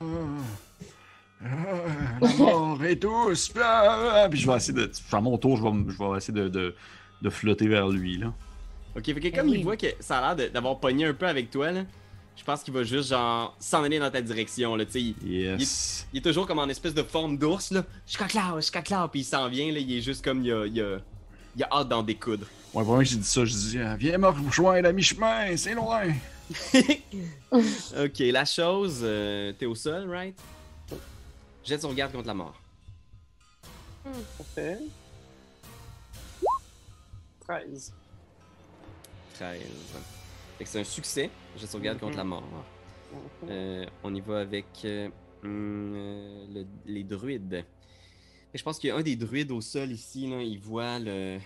Ah, la mort est tous. Ah, ah. Puis je vais essayer de. À mon tour, je vais, je vais essayer de, de, de flotter vers lui, là. Ok, fait que comme oui. il voit que ça a l'air d'avoir pogné un peu avec toi, là, je pense qu'il va juste genre s'en aller dans ta direction, là. Il, Yes. il est toujours comme en espèce de forme d'ours, là. Je là, je là, puis il s'en vient, là. Il est juste comme il a, il a, il a hâte d'en découdre. Ouais, pour moi que j'ai dit ça, je dis ah, Viens me rejoindre à mi-chemin, c'est loin. ok, la chose, euh, t'es au sol, right? Jette son regard contre la mort. Parfait. 13. 13. Fait que c'est un succès. Jette son regard contre la mort. Euh, on y va avec euh, hum, euh, le- les druides. Et je pense qu'il y a un des druides au sol ici, là, il voit le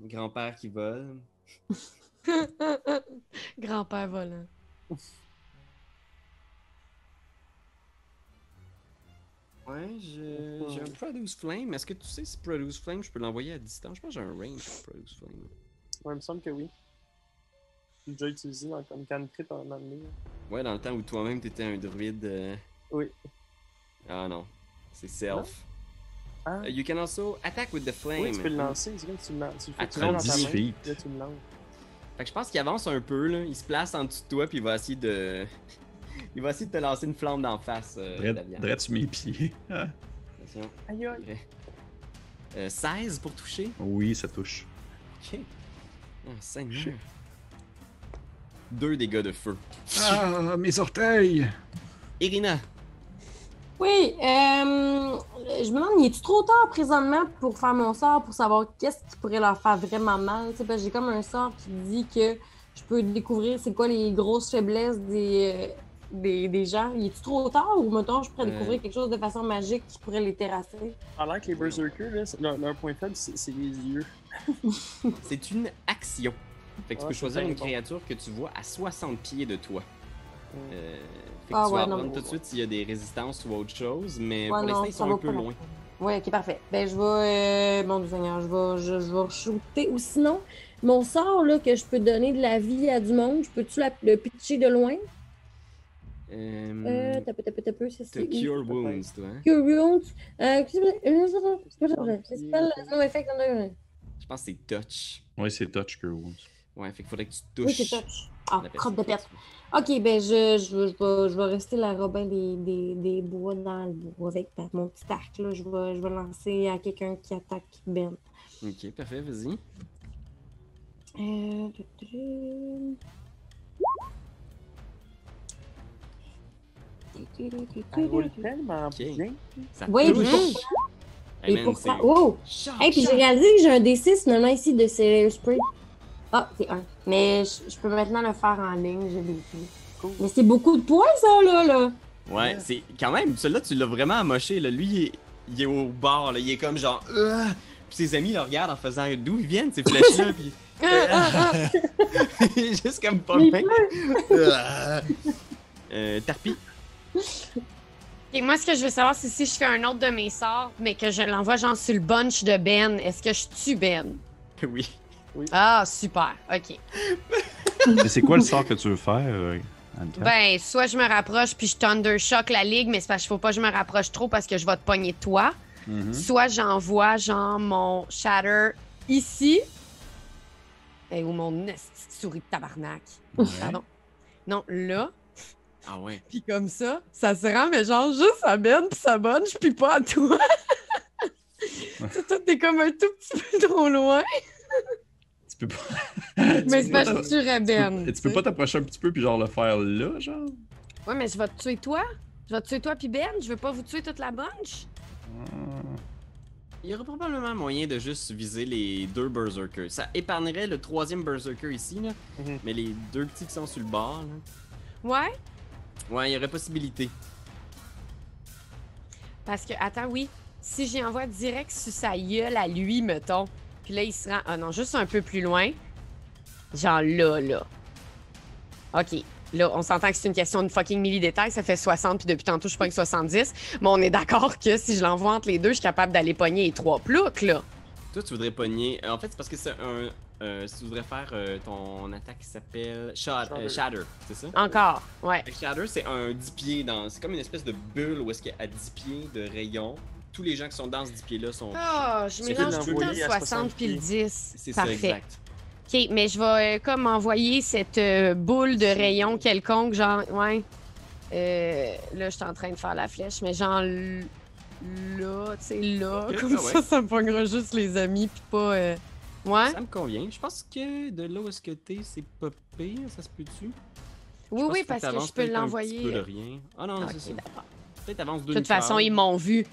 grand-père qui vole. Grand-père volant. Ouais, je- j'ai un Produce Flame. Est-ce que tu sais si Produce Flame, je peux l'envoyer à distance? Je pense que j'ai un range pour Produce Flame. Ouais, il me semble que oui. J'ai déjà utilisé dans, comme cantrip en année. Ouais, dans le temps où toi-même t'étais un druide. euh, Oui. Ah non, c'est self. Ah, Uh, you can also attack with the flame. oui, tu peux le lancer. C'est comme tu le lances. Tu le fais À tirer dans ta 30 main. Là, tu le lances. Fait que je pense qu'il avance un peu, là. Il se place en dessous de toi, puis il va essayer de. il va essayer de te lancer une flamme d'en face, euh, Drette sur mes pieds? Ah. Attention. Aïe aïe. Euh, 16 pour toucher? oui, ça touche. Ok. Ah, Seigneur. Deux dégâts de feu. Ah, mes orteils! Irina. Oui, euh, je me demande, il est-tu trop tard présentement pour faire mon sort, pour savoir qu'est-ce qui pourrait leur faire vraiment mal? Tu sais, parce que j'ai comme un sort qui dit que je peux découvrir c'est quoi les grosses faiblesses des, euh, des, des gens. Il est-tu trop tard ou, mettons, je pourrais Euh. découvrir quelque chose de façon magique qui pourrait les terrasser? Alors que les berserkers, là, leur, leur point faible, c'est c'est les yeux. C'est une action. Fait que tu peux c'est choisir bien une bon. créature que tu vois à 60 pieds de toi. Euh, fait que Ah tu ouais, vas apprendre tout de suite s'il y a des résistances ou autre chose, mais Ouais, pour l'instant ils sont un peu loin. Oui, ok, parfait. Ben, je vais. Euh, mon Seigneur, je vais, je, je vais shooter. Ou sinon, mon sort, là, que je peux donner de la vie à du monde, je peux-tu la- le pitcher de loin? Euh, Euh, t'as peu, t'as peu, t'as peu, c'est. Cure Wounds, toi. Hein? Cure Wounds. Euh, Je pense que c'est Touch. Ouais, c'est touch que wounds. Ouais, fait qu'il faudrait que tu touches. Oui, c'est touch. Ah, crotte de perte. Ok, ben, je, je, je, vais, je vais rester la Robin des, des, des bois dans le bois avec mon petit arc, là. Je vais, je vais lancer à quelqu'un qui attaque Ben. Ok, parfait, vas-y. Euh... Elle roule tellement bien. Ça Oui, touche. Hey, Et man, pourquoi? c'est- Oh! Hey, puis j'ai réalisé que j'ai un D6 finalement ici de Celery Spray. Ah, c'est un. Mais je, je peux maintenant le faire en ligne, j'ai des filles. Cool. Mais c'est beaucoup de points, ça, là, là. Ouais, c'est quand même, celui-là, tu l'as vraiment amoché. Là. Lui, il est, il est au bord, là. il est comme genre. Euh, puis ses amis le regardent en faisant d'où ils viennent, ces flèches-là. puis Ah, ah, ah. il est juste comme pas bien. Euh, euh, Tarpi. Et moi, ce que je veux savoir, c'est si je fais un autre de mes sorts, mais que je l'envoie genre sur le bunch de Ben, est-ce que je tue Ben? Oui. Ah, super. OK. Mais c'est quoi le sort que tu veux faire, euh? Ben, soit je me rapproche puis je Thundershock la ligue, mais c'est parce qu'il faut pas que je me rapproche trop parce que je vais te pogner toi. Mhm. Soit j'envoie genre mon Shatter ici. Et ou mon souris de tabarnak. Pardon. Non, là. Ah ouais. Puis comme ça, ça se rend, mais genre juste à Ben puis ça bunch puis pas à toi. Toi, t'es comme un tout petit peu trop loin. Tu peux pas. Mais tu c'est pas que tu tuerais tu Ben. peux- Tu peux pas t'approcher un petit peu puis genre le faire là, genre? Ouais, mais je vais te tuer toi. Je vais te tuer toi puis Ben. Je veux pas vous tuer toute la bunch. Il y aurait probablement moyen de juste viser les deux Berserkers. Ça épargnerait le troisième Berserker ici, là. Mhm. Mais les deux petits qui sont sur le bord, là. Ouais. Ouais, il y aurait possibilité. Parce que, attends, oui. Si j'y envoie direct sur sa gueule à lui, mettons. Puis là, il se rend. Ah non, juste un peu plus loin. Genre là, là. OK. Là, on s'entend que c'est une question de fucking milli-détail. Ça fait 60, puis depuis tantôt, je pogne 70. Mais on est d'accord que si je l'envoie entre les deux, je suis capable d'aller pogner les trois ploucs, là. Toi, tu voudrais pogner. En fait, c'est parce que c'est un, euh, si tu voudrais faire euh, ton attaque qui s'appelle Shad- euh, Shatter. C'est ça? Encore, ouais. Shatter, c'est un 10 pieds dans. C'est comme une espèce de bulle où est-ce qu'à 10 pieds de rayon, tous les gens qui sont dans ce 10 pieds-là sont. Oh, je mélange tout le temps d'envoyer à 60 60 puis le pieds. 10. C'est ça, Parfait. exact. Ok, mais je vais euh, comme envoyer cette euh, boule de rayon quelconque, genre, ouais. Euh, là, je suis en train de faire la flèche, mais genre là, tu sais, là, comme ah ouais. ça, ça me pognera juste les amis, puis pas. Ouais. Ça me convient. Je pense que de là où est-ce que t'es, c'est pas pire, ça se peut-tu? Oui, oui, parce que je peux l'envoyer. peu de rien. Ah non, c'est ça. Peut-être avance deux De toute façon, ils m'ont vu.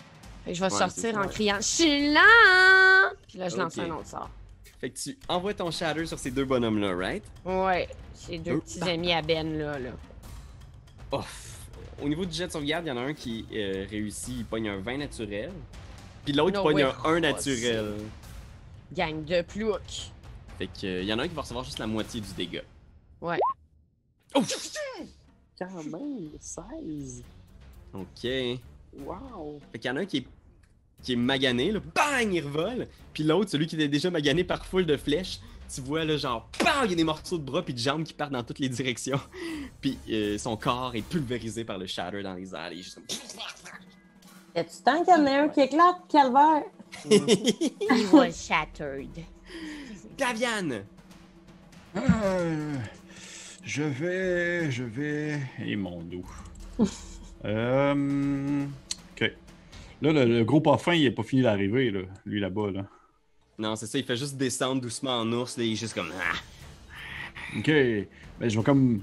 Fait que je vais Ouais, sortir en criant Je suis là! Puis là, je lance un autre sort. Fait que tu envoies ton shatter sur ces deux bonhommes-là, right? Ouais, j'ai deux Deux. petits amis à Ben là. là. Au niveau du jet de sauvegarde, il y en a un qui euh, réussit, il pogne un 20 naturel. Puis l'autre No pogne un 1 naturel. Gang de plouc. Fait que euh, il y en a un qui va recevoir juste la moitié du dégât. Ouais. Oh! Quand même, 16. Ok. Wow. Fait qu'il y en a un qui est, qui est magané, là, bang, il revole. Puis l'autre, celui qui était déjà magané par foule de flèches, tu vois là, genre, bang, il y a des morceaux de bras puis de jambes qui partent dans toutes les directions. Puis euh, son corps est pulvérisé par le shatter dans les airs. Il est juste comme... Y'a-tu tant qu'il y en a un qui éclate, calvaire? He was shattered. Daviane! Euh, je vais. Je vais. Et mon dos. euh, ok. Là, le, le gros parfum, il est pas fini d'arriver, là. Lui là-bas, là. Non, c'est ça, il fait juste descendre doucement en ours, là, il est juste comme... Ah! Ok. Ben, je vais comme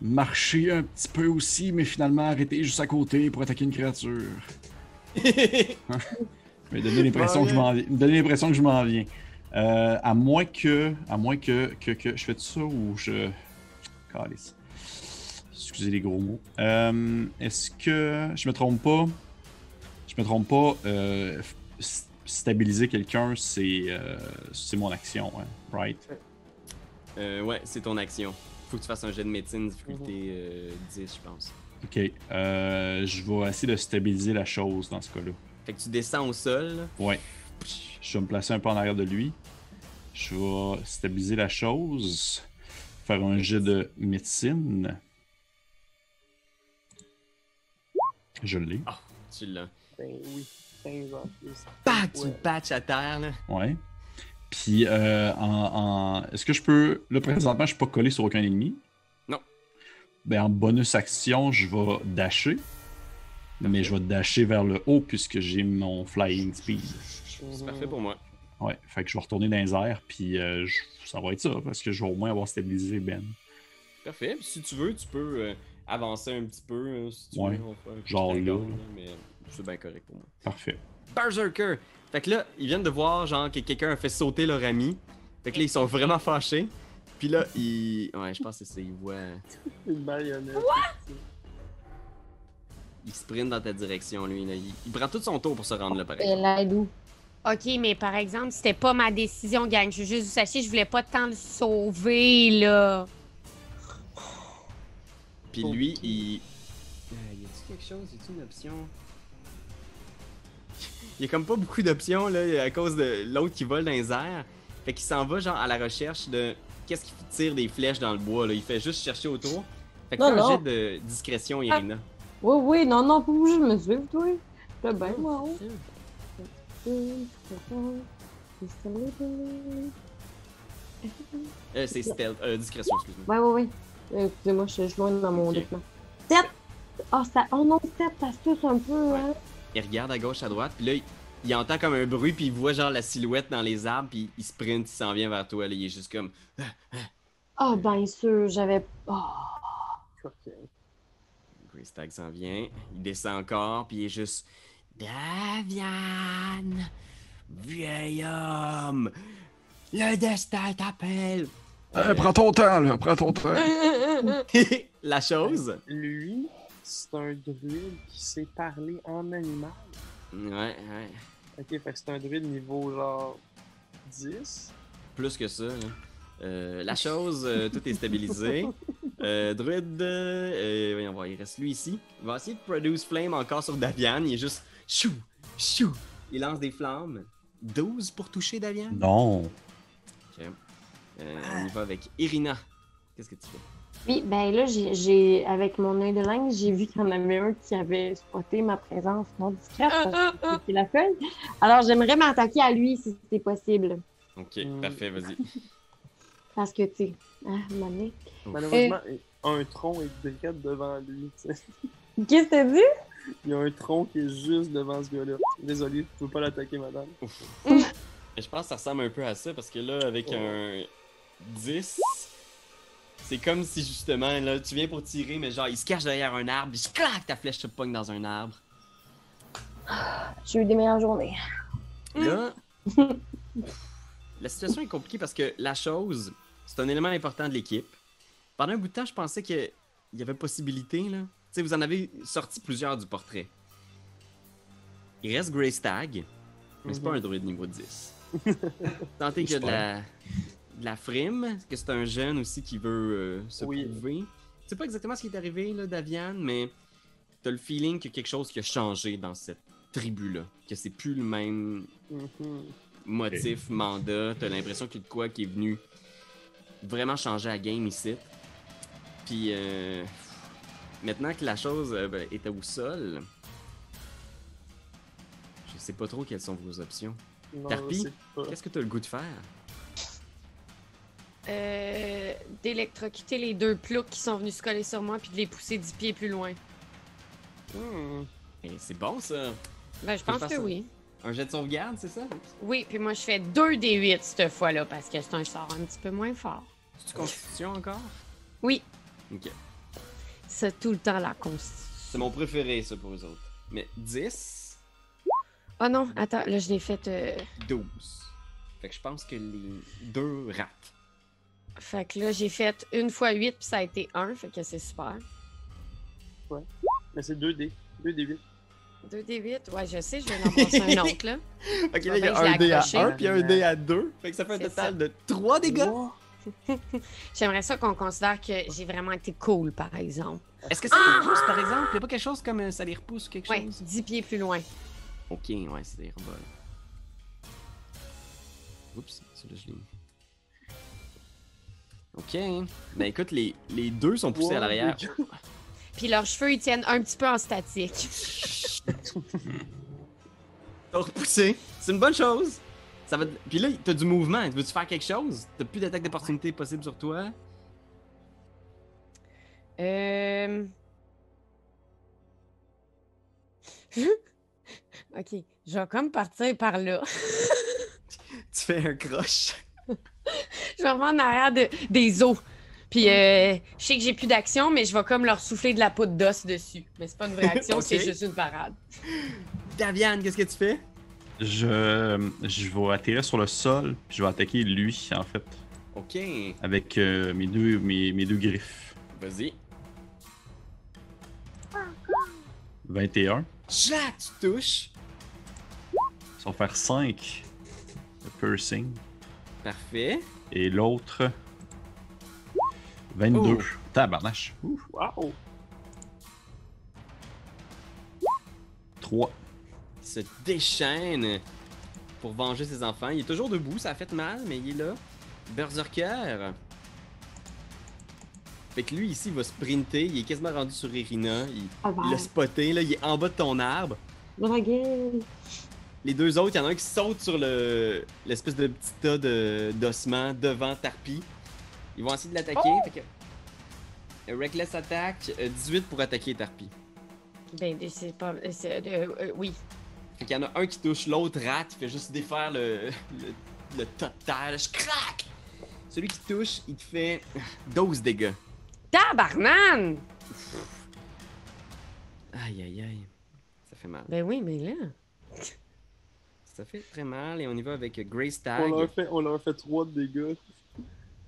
marcher un petit peu aussi, mais finalement arrêter juste à côté pour attaquer une créature. Mais donner l'impression que je m'en viens. l'impression que je m'en viens. Euh, à moins que. À moins que, que, que je fais tout ça ou je. Calice. Excusez les gros mots. Euh, Est-ce que. Je me trompe pas. Je me trompe pas. euh, stabiliser quelqu'un, c'est. euh, c'est mon action, hein, right? Euh, ouais, c'est ton action. Faut que tu fasses un jet de médecine, difficulté euh, 10, je pense. Ok. Euh, je vais essayer de stabiliser la chose dans ce cas-là. Fait que tu descends au sol. Ouais. Je vais me placer un peu en arrière de lui. Je vais stabiliser la chose. Faire un jet de médecine. Je l'ai. tu l'as. Ben oui, 15 en plus. Pac, tu patches à terre, là. Ouais. Puis, euh, en, en- est-ce que je peux. Là, présentement, je suis pas collé sur aucun ennemi? Non. Ben, en bonus action, je vais dasher. Mais je vais dasher vers le haut puisque j'ai mon flying speed. C'est parfait pour moi. Ouais, fait que je vais retourner dans les airs, puis euh, je- ça va être ça, parce que je vais au moins avoir stabilisé Ben. Parfait. Puis si tu veux, tu peux euh, avancer un petit peu. hein, si tu Ouais. veux, on Genre là. Mais c'est bien correct pour moi. Parfait. Berserker! Fait que là, ils viennent de voir, genre, que quelqu'un a fait sauter leur ami. Fait que là, ils sont vraiment fâchés. Puis là, ils. Ouais, je pense que c'est ça. Ils voient. Une marionnette. Il sprint dans ta direction, lui. Là. Il, il prend tout son tour pour se rendre là, l'aide où? Ok, mais par exemple, c'était pas ma décision, gang. Je veux juste vous sachiez, je voulais pas tant le sauver, là. Puis lui, il. Euh, y a-tu quelque chose? Y a-tu une option? Il y a comme pas beaucoup d'options, là, à cause de l'autre qui vole dans les airs. Fait qu'il s'en va, genre, à la recherche de qu'est-ce qui tire des flèches dans le bois, là. Il fait juste chercher autour. Fait que Non, fais un non. jet de discrétion, Irina. Oui, oui, non, non, pas obligé de me suivre, toi. Je bien, moi. Euh, c'est stealth. Euh, discrétion, excuse-moi. Ouais, ouais, ouais. Euh, Excusez-moi, je suis loin dans mon Ok. document. 7! Oh, ça... oh non, 7, ça se touche un peu, Ouais. hein. Il regarde à gauche, à droite, puis là, il, il entend comme un bruit, puis il voit genre la silhouette dans les arbres, puis il sprint, il s'en vient vers toi, là. Il est juste comme. Ah, bien sûr, j'avais. Oh. Ok. Greystag s'en vient, il descend encore, puis il est juste. Davian, vieil homme, le destin t'appelle. Euh, prends ton temps, là, prends ton temps. La chose? Lui, c'est un druide qui sait parler en animal. Ouais, ouais. Ok, fait que c'est un druide niveau genre 10. Plus que ça, là. Euh, la chose, euh, tout est stabilisé. Euh, druide, euh, voyons voir, il reste lui ici. Il va essayer de produce flame encore sur Davian. Il est juste chou, chou. Il lance des flammes. 12 pour toucher Davian? Non. Ok. Euh, on y va avec Irina. Qu'est-ce que tu fais? Oui, ben là, j'ai- j'ai, avec mon œil de langue, j'ai vu qu'il y en avait un qui avait spoté ma présence non discrète. parce que C'est la feuille. Alors, j'aimerais m'attaquer à lui si c'était possible. Ok, Hmm. parfait, vas-y. Parce que, tu sais, ah, moment donné- Malheureusement, un tronc est direct devant lui. tu sais. Qu'est-ce que t'as dit? Il y a un tronc qui est juste devant ce gars-là. Désolé, tu peux pas l'attaquer, madame. Je pense que ça ressemble un peu à ça parce que là, avec un 10, c'est comme si justement, là, tu viens pour tirer, mais genre, il se cache derrière un arbre, puis clac, ta flèche se pogne dans un arbre. J'ai eu des meilleures journées. Là, la situation est compliquée parce que la chose, c'est un élément important de l'équipe. Pendant un bout de temps, je pensais qu'il y avait possibilité, là. Tu sais, vous en avez sorti plusieurs du portrait. Il reste Grey Stag, mais c'est pas un druide niveau 10. Tentez qu'il y a de la, de la frime, que c'est un jeune aussi qui veut euh, se Oui. prouver? C'est pas exactement ce qui est arrivé, là, Davian, mais t'as le feeling qu'il y a quelque chose qui a changé dans cette tribu-là. Que c'est plus le même Mhm. motif, mandat. T'as l'impression qu'il y a de quoi qui est venu vraiment changer la game ici. Puis euh, maintenant que la chose euh, ben, est au sol, je sais pas trop quelles sont vos options. Non, Tarpi? Qu'est-ce que t'as le goût de faire? Euh, D'électrocuter les deux ploucs qui sont venus se coller sur moi puis de les pousser 10 pieds plus loin. Hmm. C'est bon ça! Ben, je pense que ça. oui. Un jet de sauvegarde, c'est ça? Oui, puis moi, je fais 2 des 8 cette fois-là parce que c'est un sort un petit peu moins fort. C'est-tu constitution encore? Oui, Ok. c'est tout le temps la constitution. C'est mon préféré ça pour eux autres. Mais 10, Oh non, attends, là, je l'ai fait. euh, 12. Fait que je pense que les deux ratent. Fait que là, j'ai fait une fois 8 puis ça a été 1, fait que c'est super. Mais c'est 2D. 2D8. 2 des 8, ouais, je sais, je vais en passer un autre, là. Ok, là, il y a je un dé à accroché. 1 puis un dé à 2. Fait que ça fait un C'est total ça. de 3 dégâts. Wow. J'aimerais ça qu'on considère que j'ai vraiment été cool, par exemple. Est-ce que ça les repousse, par exemple? Il y a pas quelque chose comme euh, ça les repousse ou quelque Ouais, chose? 10 pieds plus loin. Ok, ouais, c'est des robots. Oups, celui-là, je l'ai mis. Ok. Ben écoute, les, les deux sont poussés à l'arrière. Puis leurs cheveux, ils tiennent un petit peu en statique. T'as repoussé. C'est une bonne chose. Ça va... Puis là, t'as du mouvement. Veux-tu faire quelque chose? T'as plus d'attaque d'opportunité possible sur toi? Euh... ok, je vais comme partir par là. Tu fais un croche. Je vais revenir en arrière de- des os. Puis euh, je sais que j'ai plus d'action, mais je vais comme leur souffler de la poudre d'os dessus. Mais c'est pas une vraie action, c'est juste une parade. Daviane, qu'est-ce que tu fais? Je, je vais atterrir sur le sol, puis je vais attaquer lui, en fait, Ok. avec euh, mes, deux, mes, mes deux griffes. Vas-y. 21. Chat, tu touches? Ça va faire 5 de piercing. Parfait. Et l'autre, 22. Oh. Tabarnache. Ouf. Wow! 3. Il se déchaîne pour venger ses enfants. Il est toujours debout, ça a fait mal, mais il est là. Berserker. Fait que lui, ici, il va sprinter. Il est quasiment rendu sur Irina. Il, il l'a spoté, là. Il est en bas de ton arbre. Dragon. Les deux autres, il y en a un qui saute sur le l'espèce de petit tas de- d'ossements devant Tarpi. Ils vont essayer de l'attaquer. Fait que... euh, Reckless attack, euh, 18 pour attaquer Tarpi. Ben, c'est pas. c'est- euh, euh, oui. Fait qu'il y en a un qui touche, l'autre rate, il fait juste défaire le, le, le tas de terre. là, Je craque! Celui qui touche, il te fait 12 dégâts. Tabarnan! Aïe aïe aïe. Ça fait mal. Ben oui, mais là. Ça fait très mal et on y va avec Grey On Stag. leur, fait, on leur fait 3 de dégâts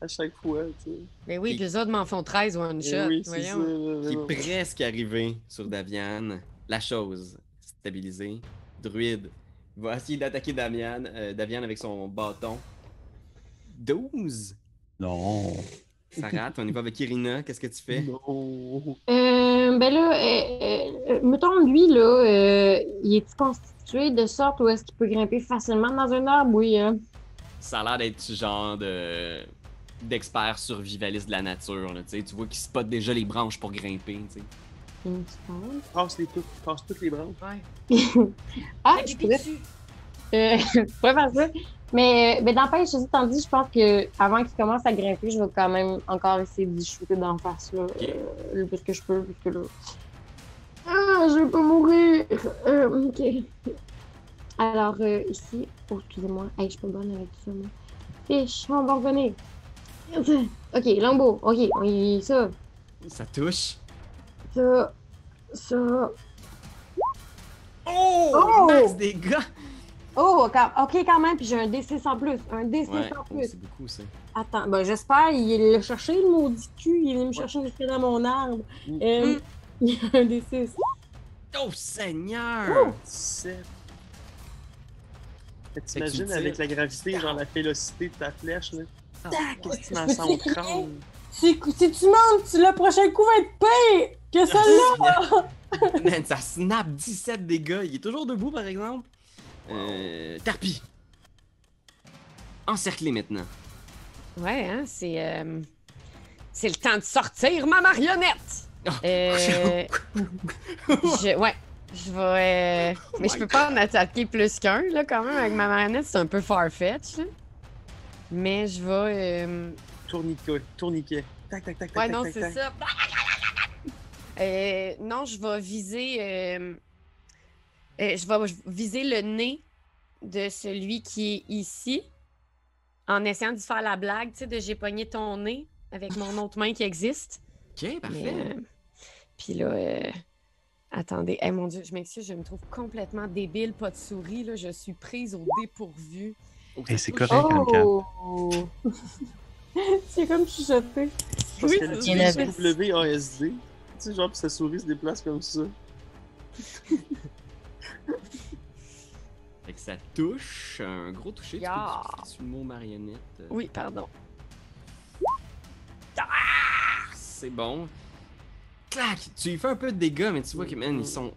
à chaque fois, tu sais. Ben oui, puis les autres m'en font 13 one Eh shot. oui, c'est ça. Qui est presque arrivé sur Davian. La chose stabilisée. Druide va essayer d'attaquer Damian, euh, Davian avec son bâton. 12! Non. Ça rate, on y va avec Irina. Qu'est-ce que tu fais? Non. Euh, ben là, euh, euh, mettons, lui, là, euh, il est constitué de sorte où est-ce qu'il peut grimper facilement dans un arbre? Oui, hein? Ça a l'air d'être du genre de. d'experts survivalistes de la nature. Là, tu vois qu'ils spotent déjà les branches pour grimper. tu sais. Une seconde. Passe les toutes, passe toutes les branches. Ah, je pourrais, euh, je pourrais faire ça. Mais, mais n'empêche, ceci étant dit, je pense que avant qu'il commence à grimper, je vais quand même encore essayer d'y shooter d'en face, là, euh, le plus que je peux, parce que là... Ah, je veux pas mourir! Euh, ok. Alors, euh, ici... Oh, excusez-moi. Hey, je suis pas bonne avec ça, moi. Fiche, on va revenir. Ok, Longbow. Ok, on y... ça, Ça touche. ça, ça... Oh! Oh! Max dégâts! Oh, ok, quand même, puis j'ai un D6 en plus. Un D6 Ouais, en oh, plus. c'est beaucoup ça. Attends, ben j'espère, il l'a cherché, le maudit cul, il est venu me chercher jusque dans mon arbre. Mm. Euh, il y a un D6. Oh Seigneur! 17. Fait que Fait que tu T'imagines avec la gravité, genre la vélocité de ta flèche, là. Ah, Tac, qu'est-ce que tu m'en Peux-tu sens au crier? crâne? Si, si tu montes, le prochain coup va être pire que celle-là! Man, ça snap 17 dégâts. Il est toujours debout, par exemple. Euh, Tarpi. Encerclé maintenant. Ouais, hein, c'est. euh, C'est le temps de sortir ma marionnette! Euh, je, ouais, je vais. mais je peux pas en attaquer plus qu'un, là, quand même, avec ma marionnette, c'est un peu farfetch, là. Mais je vais. euh, Tourniquet, tourniquet. Tac, tac, tac, tac, Ouais, tac, non, tac, c'est ça. Euh, non, je vais viser. euh, euh, je vais viser le nez de celui qui est ici. En essayant de faire la blague, tu sais, de j'ai pogné ton nez avec mon autre main qui existe. Ok, Mais, parfait. euh, Puis là, euh, attendez, Eh, mon Dieu, je m'excuse, je me trouve complètement débile, pas de souris, là, je suis prise au dépourvu. Oh, Et ça c'est correct. Oh! c'est comme chuchoté. Parce Oui, utilise vrai. WASD. Tu sais, genre, pis sa souris se déplace comme ça. Fait que ça touche. Un gros toucher. Tu peux tu- tu- le mot marionnette. euh, Oui, pardon. C'est bon. Clac! Tu lui fais un peu de dégâts, mais tu vois que, man, ils sont.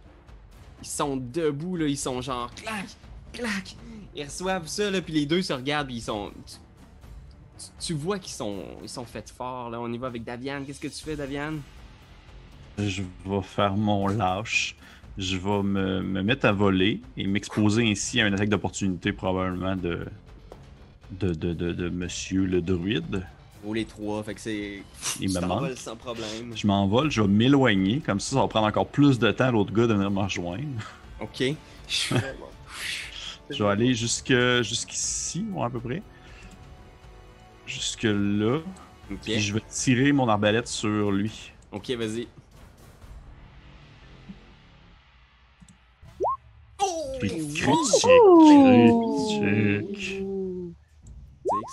Ils sont debout, là. Ils sont genre. Clac! Clac! Ils reçoivent ça, là, puis les deux se regardent, puis ils sont. Tu, vois qu'ils sont. Ils sont faits forts, là. On y va avec Daviane. Qu'est-ce que tu fais, Daviane? Je vais faire mon lâche. Je vais me, me mettre à voler et m'exposer ainsi à une attaque d'opportunité probablement de, de, de, de, de monsieur le druide. Les trois, fait que c'est. Il tu me manque. sans problème. Je m'envole, je vais m'éloigner, comme ça, ça va prendre encore plus de temps à l'autre gars de venir me rejoindre. Ok. Je- vais aller jusque jusqu'ici, à peu près. Jusque là. Ok. Puis je vais tirer mon arbalète sur lui. Ok, vas-y. Oui. critique, Oh! critique.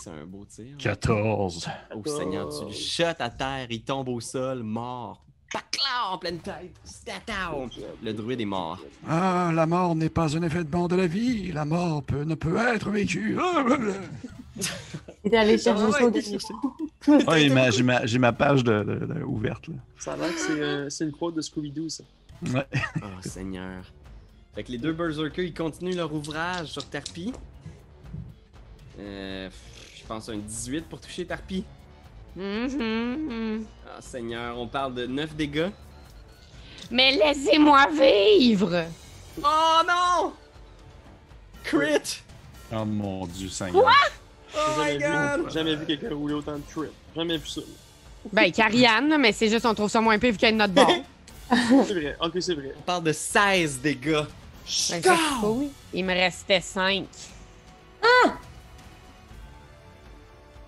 C'est un beau tir. 14. Oh Seigneur, tu le à terre, il tombe au sol, mort. Pacla en pleine tête. Le druide est mort. Ah, la mort n'est pas un effet de la vie. La mort peut- ne peut être vécue. Ah, Il est allé chercher Ah ouais, et ma- j'ai ma, j'ai ma page de, de- de- ouverte. Là. Ça a l'air que c'est euh, c'est une quote de Scooby-Doo, ça. Ouais. Oh Seigneur. Fait que les deux berserkers, ils continuent leur ouvrage sur Tarpi. Euh, pense un 18 pour toucher Tarpi. Mhm. Ah Seigneur, on parle de 9 dégâts. Mais laissez-moi vivre! Oh non! Crit! Oh mon dieu, Seigneur. Oh J'ai my jamais, god! vu, jamais vu quelqu'un rouler autant de trip. Jamais vu ça. Ben, Carianne, mais c'est juste on trouve ça moins pire qu'il y a une note bord. C'est vrai, ok, c'est vrai. On parle de 16 dégâts. Ben. Il me restait 5.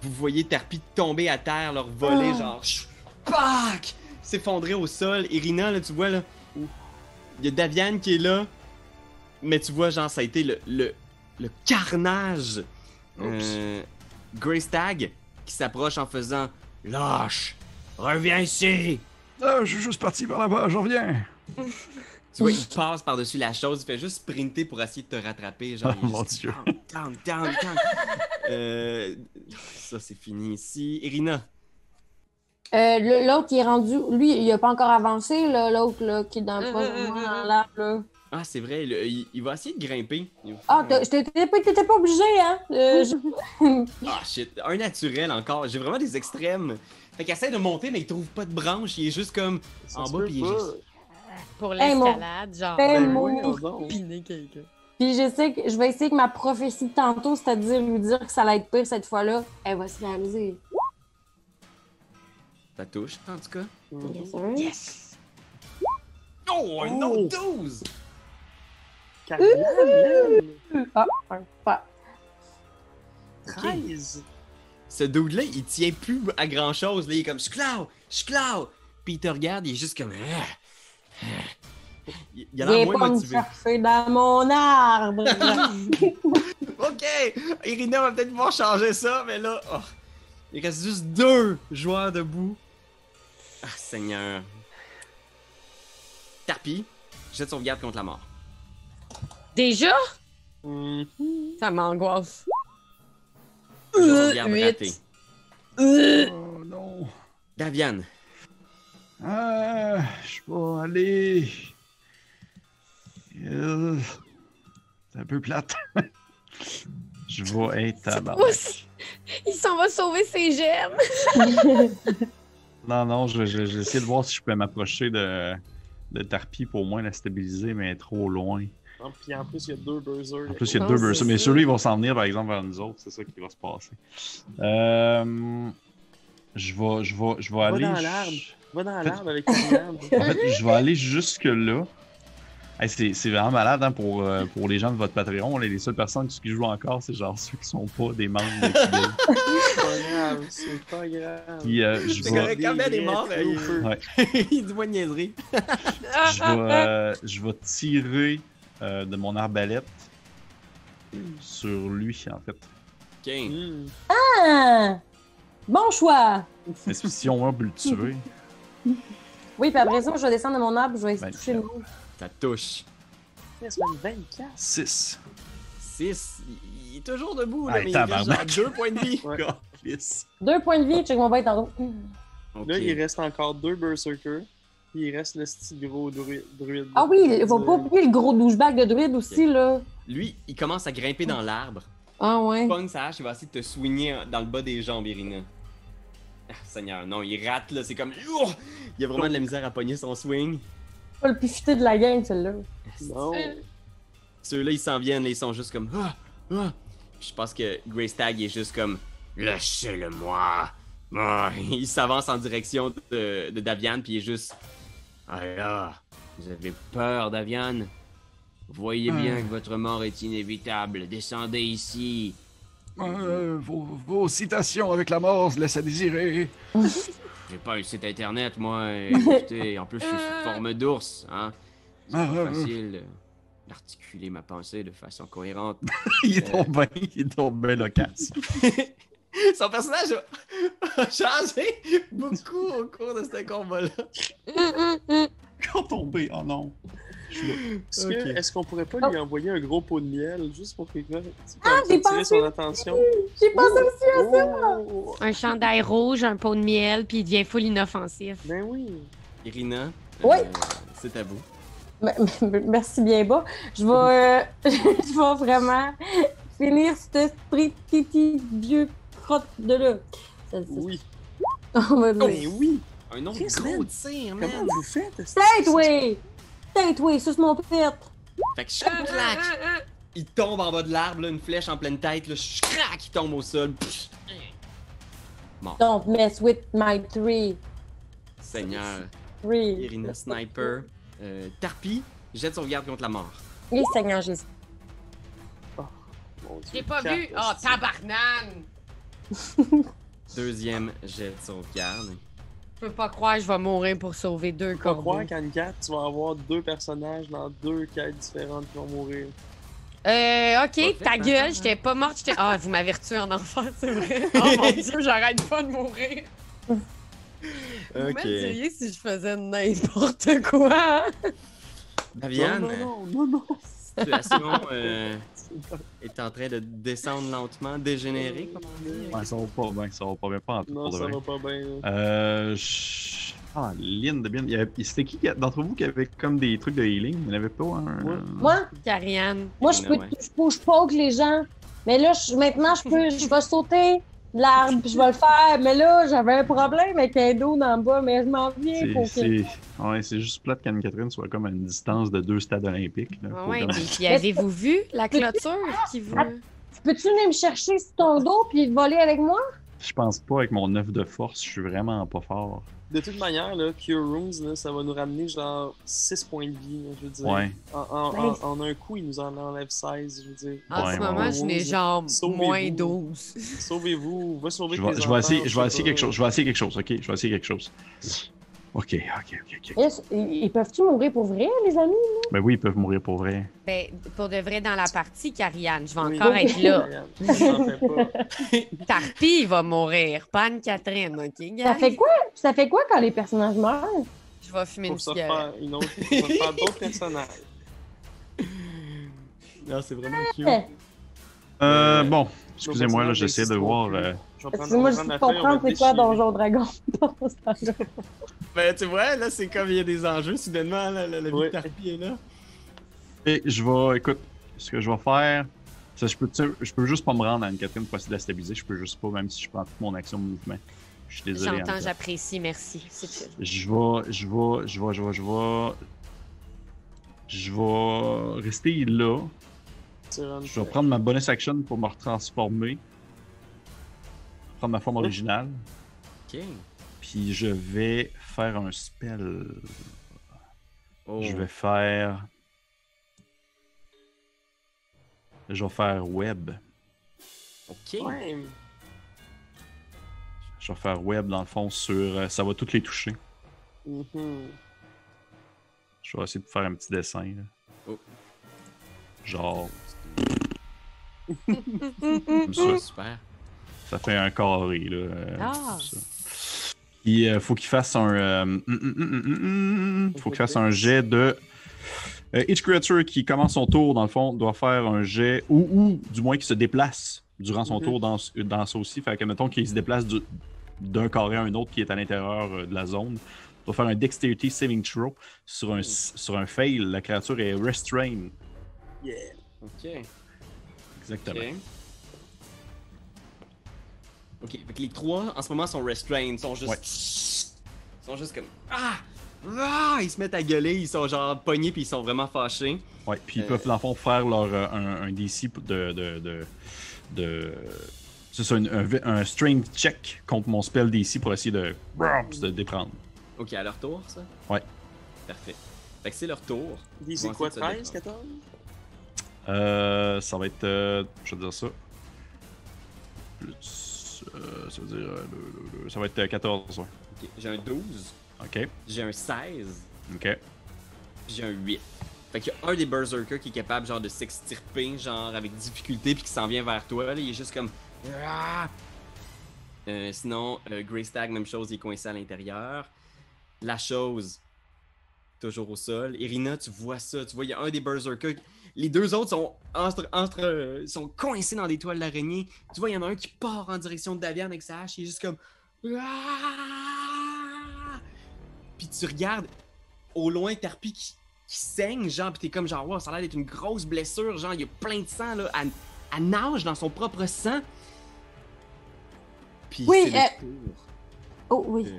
Vous voyez Tarpi tomber à terre, leur voler, genre. Pac! S'effondrer au sol. Irina, là, tu vois, là. Il y a Daviane qui est là. Mais tu vois, genre, ça a été le, le, le carnage. Euh, Greystag qui s'approche en faisant Lâche! Reviens ici! Ah, je suis juste parti par là-bas, j'en reviens. Tu vois, il passe par-dessus la chose, il fait juste sprinter pour essayer de te rattraper. Genre, Oh, il est mon juste Dieu. Down, down, down, down. Euh, ça, c'est fini ici. Irina. Euh, le- L'autre, il est rendu. Lui, il a pas encore avancé, là, l'autre, là, qui est dans, pas hum, vraiment hum, dans hum. l'arbre, là. Ah, c'est vrai, le- il, il va essayer de grimper. Ah, t'étais pas, t'étais pas obligé, hein? Euh, je- Ah, shit. Un naturel encore. J'ai vraiment des extrêmes. Fait qu'il essaie de monter, mais il trouve pas de branche. Il est juste comme. Ça En bas, puis il est juste- Pour Hey, mon- l'escalade, genre. Hey, Ben mon- donc. Piner quelqu'un. Puis je sais que je vais essayer que ma prophétie de tantôt, c'est-à-dire lui dire que ça allait être pire cette fois-là, elle va se réaliser. Ça touche, en tout cas. Yes, sir. Yes! Oh, un Oh. autre 12! Carrément, Ah, un pas. 13! Ce dude-là, il tient plus à grand chose. Là, il est comme, je suis Cloud, je suis Cloud. Puis il te regarde, il est juste comme. Il il a l'air moins pas me motivé. chercher dans mon arbre. Ok, Irina va peut-être pouvoir changer ça, mais là, oh, il reste juste deux joueurs debout. Ah, Seigneur. Tarpi, jette sauvegarde contre la mort. Déjà? Mhm. Ça m'angoisse. Euh. Euh, Oh non. Davian, Ah, je vais aller. Euh, C'est un peu plate. je vais être à Oups! Il s'en va sauver ses gemmes! Non, non, je, je, j'essaie de voir si je peux m'approcher de, de Tarpi pour au moins la stabiliser, mais elle est trop loin. Ah, Puis en plus, il y a deux buzzers. En plus, il y a Non, deux bursers, mais ceux-là, ils vont s'en venir, par exemple, vers nous autres. C'est ça qui va se passer. Euh, je vais, je vais, je vais aller. dans l'arbre. Va dans l'arbre avec Ariane. En fait, je vais aller jusque-là. Hey, c'est, vraiment malade hein, pour, euh, pour les gens de votre Patreon. les seules personnes qui jouent encore, c'est genre ceux qui sont pas des membres de. C'est pas grave, c'est pas grave. Puis euh, je vais, correct. quand Ben est mort, Des il- il dit moins de niaiserie. Je vais, euh, je vais tirer euh, de mon arbalète sur lui, en fait. Ok. Mhm. Ah! Bon choix! Mais si on peut le tuer. Oui, puis après ça, je vais descendre de mon arbre, je vais essayer de Ben, toucher le mot. Ça touche. Qu'est-ce que c'est, 24? 6. 6. Il, est toujours debout, là, Hey, mais il reste genre tabarnak. deux points de vie. Ouais. Yes. Deux points de vie, check mon bête en haut. Là, il reste encore deux berserkers. Puis il reste le petit gros dru- druide. Ah oui, il faut pas oublier le gros douchebag de druide aussi, là. Lui, il commence à grimper dans l'arbre. Ah ouais. Pogne sa hache, il va essayer de te soigner dans le bas des jambes, Irina. Ah, Seigneur, non, il rate là, c'est comme. Il a vraiment de la misère à pogner son swing. Pas le plus futé de la game, celle-là. Non. Ceux-là, ils s'en viennent, là, ils sont juste comme. Ah! Ah! Je pense que Greystag il est juste comme. Lâchez-le-moi! Ah! Il s'avance en direction de, de Davian, puis il est juste. Ah là! Vous avez peur, Davian? Voyez bien Euh. que votre mort est inévitable. Descendez ici. Euh, vos, vos citations avec la mort laissent à désirer. J'ai pas un site internet, moi. et écoutez, en plus, je suis sous forme d'ours, hein. C'est Ah, pas ah, facile euh, d'articuler ma pensée de façon cohérente. il est tombé, il est tombé loquace. Son personnage a- a changé beaucoup au cours de ce combat-là. Quand tombé, oh non. Est-ce que- qu'on pourrait pas lui envoyer un gros pot de miel juste pour qu'il Ah, pensé. son attention? J'ai pensé aussi à ça! Oh! Un chandail rouge, un pot de miel, puis il devient full inoffensif. Ben oui. Irina, euh, Ouais. c'est à vous. M- m- Merci bien bas. Je vais, euh, je vais vraiment finir ce petit petit vieux crotte de là. Ça- ça- Oui. On va dire. Ben oui. Un autre gros man. tir, Comment man. vous faites? Tête, oui! Tête, oui, suce mon pit! Fait que claque, il tombe en bas de l'arbre, là, une flèche en pleine tête, là, crac, il tombe au sol. Pff. Don't mess with my tree. Seigneur. Tree. Irina Sniper. Euh, Tarpi, jette sauvegarde contre la mort. Oui, Seigneur Jésus. Mon Dieu, J'ai pas vu. Oh, tabarnane! Deuxième jet de sauvegarde. Je peux pas croire que je vais mourir pour sauver deux Faut pas corbeaux. croire qu'en 4, tu vas avoir deux personnages dans deux quêtes différentes qui vont mourir. Euh, Pas ok, fait, ta hein, gueule, j'étais pas morte, j'étais. Ah, vous m'avez retué en enfer, c'est vrai. Oh mon dieu, j'arrête pas de mourir. Vous Ok. me diriez si je faisais n'importe quoi. Daviane, Non, non, non, non, situation euh, est en train de descendre lentement, dégénérer, comme on dit. Ouais, ça va pas bien, ça va pas bien, pas en tout Non, pour de ça va pas bien. Euh. je- Ah, Lynn de bien. il y avait- C'était qui d'entre vous qui avait comme des trucs de healing? Il n'y en avait pas un? Moi. Moi, Carianne. moi je, peux, Ouais. je, peux- je poke les gens. Mais là, je- maintenant, je peux, je vais sauter l'arbre, puis je vais le faire. Mais là, j'avais un problème avec un dos dans le bas, mais je m'en viens C'est- pour que... C'est ouais, c'est juste plate qu'Anne-Catherine soit comme à une distance de deux stades olympiques. là. Ah ouais, comme- puis puis avez-vous vu la clôture qui vous. Peux-tu venir me chercher sur ton dos puis voler avec moi? Je pense pas avec mon œuf de force, je suis vraiment pas fort. De toute manière, là, Cure Rooms, là, ça va nous ramener genre 6 points de vie, là, je veux dire. Ouais. En, en, en- en un coup, il nous en enlève 16, je veux dire. En Ouais, ce ouais, moment, je n'ai genre moins 12. Sauvez-vous, va sauver Je tes vais, je vais enfants, essayer, je vais sais essayer pas. quelque chose. Je vais essayer quelque chose, ok? Je vais essayer quelque chose. Ok, ok, ok, ok. Est-ce- Ils peuvent-tu mourir pour vrai, les amis? Ben oui, ils peuvent mourir pour vrai. Ben, pour de vrai, dans la partie, Carianne, je vais Oui. encore être là. N'en fais pas. Tarpi va mourir, pas Anne-Catherine, OK, Ça gars? fait quoi? Ça fait quoi quand les personnages meurent? Je vais fumer une cigarette. faire une autre, pour faire d'autres personnages. Non, c'est vraiment cute. Eh, Euh, Euh, bon, excusez-moi, là, j'essaie de voir. euh, Excuse-moi, on je sais comprendre c'est quoi. Donjon Dragon. dans ce temps-là? Ben, tu vois, là, c'est comme il y a des enjeux, soudainement, là, la, la vie Ouais. de Tarpi est là. Et je vais, écoute, ce que je vais faire, que je peux, je peux juste pas me rendre à Anne-Catherine pour essayer de la stabiliser. Je peux juste pas, même si je prends toute mon action mouvement. Je suis désolé. J'entends, j'apprécie, merci. C'est chill. Je vais, je vais, je vais, je vais, je vais. Je vais rester là. Je vais prendre ma bonus action pour me retransformer. Prendre ma forme originale. Ok. Puis je vais faire un spell. Oh. Je vais faire. Je vais faire web. Ok. Ouais, Je vais faire web dans le fond sur. euh, Ça va toutes les toucher. mhm. Je vais essayer de faire un petit dessin. là. Oh. Genre. Comme ça. Super. Ça fait un carré, là. euh, Ah. Il euh, faut qu'il fasse un. euh, hum, hum, hum, faut qu'il fasse un jet de. Each creature qui commence son tour, dans le fond, doit faire un jet, ou, ou du moins qui se déplace durant son Mhm. tour dans, dans ça aussi. Fait que, mettons qu'il se déplace du- d'un carré à un autre qui est à l'intérieur de la zone, doit faire un Dexterity Saving Throw. Sur un, s- sur un fail, la créature est restrained. Yeah. Ok. Exactement. Ok. Ok, fait que les trois en ce moment sont restrained, sont juste. Ouais. sont juste comme. Ah! Ah! Ils se mettent à gueuler, ils sont genre pognés puis ils sont vraiment fâchés. Ouais, puis ils Euh, peuvent dans le fond faire leur, euh, un, un DC de. de, de, de- c'est ça, un, un strength check contre mon spell DC pour essayer de, de déprendre. Ok, à leur tour, ça? Ouais. Parfait. Fait que c'est leur tour. DC Ils quoi, essayer de se 13, 14? Euh, ça va être. euh, je vais te dire ça. Plus. Euh, ça veut dire. euh, le- le- le- ça va être euh, 14, ouais. Ok, J'ai un 12, Ok, j'ai un 16, ok. j'ai un 8. Fait qu'il y a un des berserkers qui est capable genre de s'extirper genre avec difficulté puis qui s'en vient vers toi. Là, il est juste comme. Ah! Euh, sinon, euh, Greystag, même chose, il est coincé à l'intérieur. La chose, toujours au sol. Irina, tu vois ça, tu vois, il y a un des berserkers. Les deux autres sont entre, entre euh, sont coincés dans des toiles d'araignée. Tu vois, il y en a un qui part en direction de Davian avec sa hache, il est juste comme. Ah! Puis tu regardes au loin Tarpi qui, qui saigne, genre, pis t'es comme genre, wow, ça a l'air d'être une grosse blessure, genre, il y a plein de sang, là, elle, elle nage dans son propre sang. Puis Oui, c'est le euh, tour Oh oui.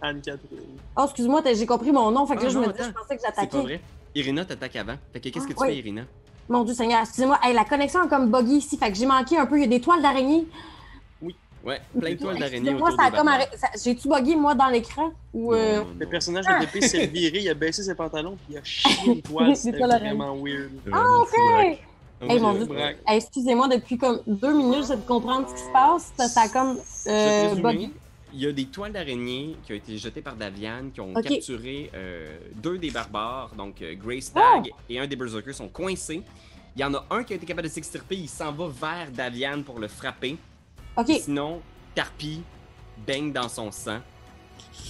Anne-Catherine. Oh, excuse-moi, j'ai compris mon nom. Fait que Ah, là, je non, me dis, je pensais que C'est pas j'attaquais. Irina t'attaque avant. Fait que qu'est-ce que tu Ah, fais, oui. Irina? Mon Dieu Seigneur, excusez-moi. Hey, la connexion est comme buggy ici. Fait que j'ai manqué un peu. Il y a des toiles d'araignée. Ouais, plein de toiles d'araignée Moi, ça a comme J'ai-tu bugué, moi, dans l'écran? Ou. euh, Non, non, Le personnage de DP s'est viré, il a baissé ses pantalons, puis il a chié une toile. Des C'était toiles d'araignée. vraiment weird. Hey, mon Dieu. Braque. Hey, excusez-moi, depuis comme deux minutes, j'essaie de comprendre ce qui se passe. Ça, ça a comme. Euh, bugué. Il y a des toiles d'araignée qui ont été jetées par Davian, qui ont capturé euh, deux des barbares, donc euh, Greystag Oh! et un des Berserkers sont coincés. Il y en a un qui a été capable de s'extirper, il s'en va vers Davian pour le frapper. Sinon, Tarpi baigne dans son sang.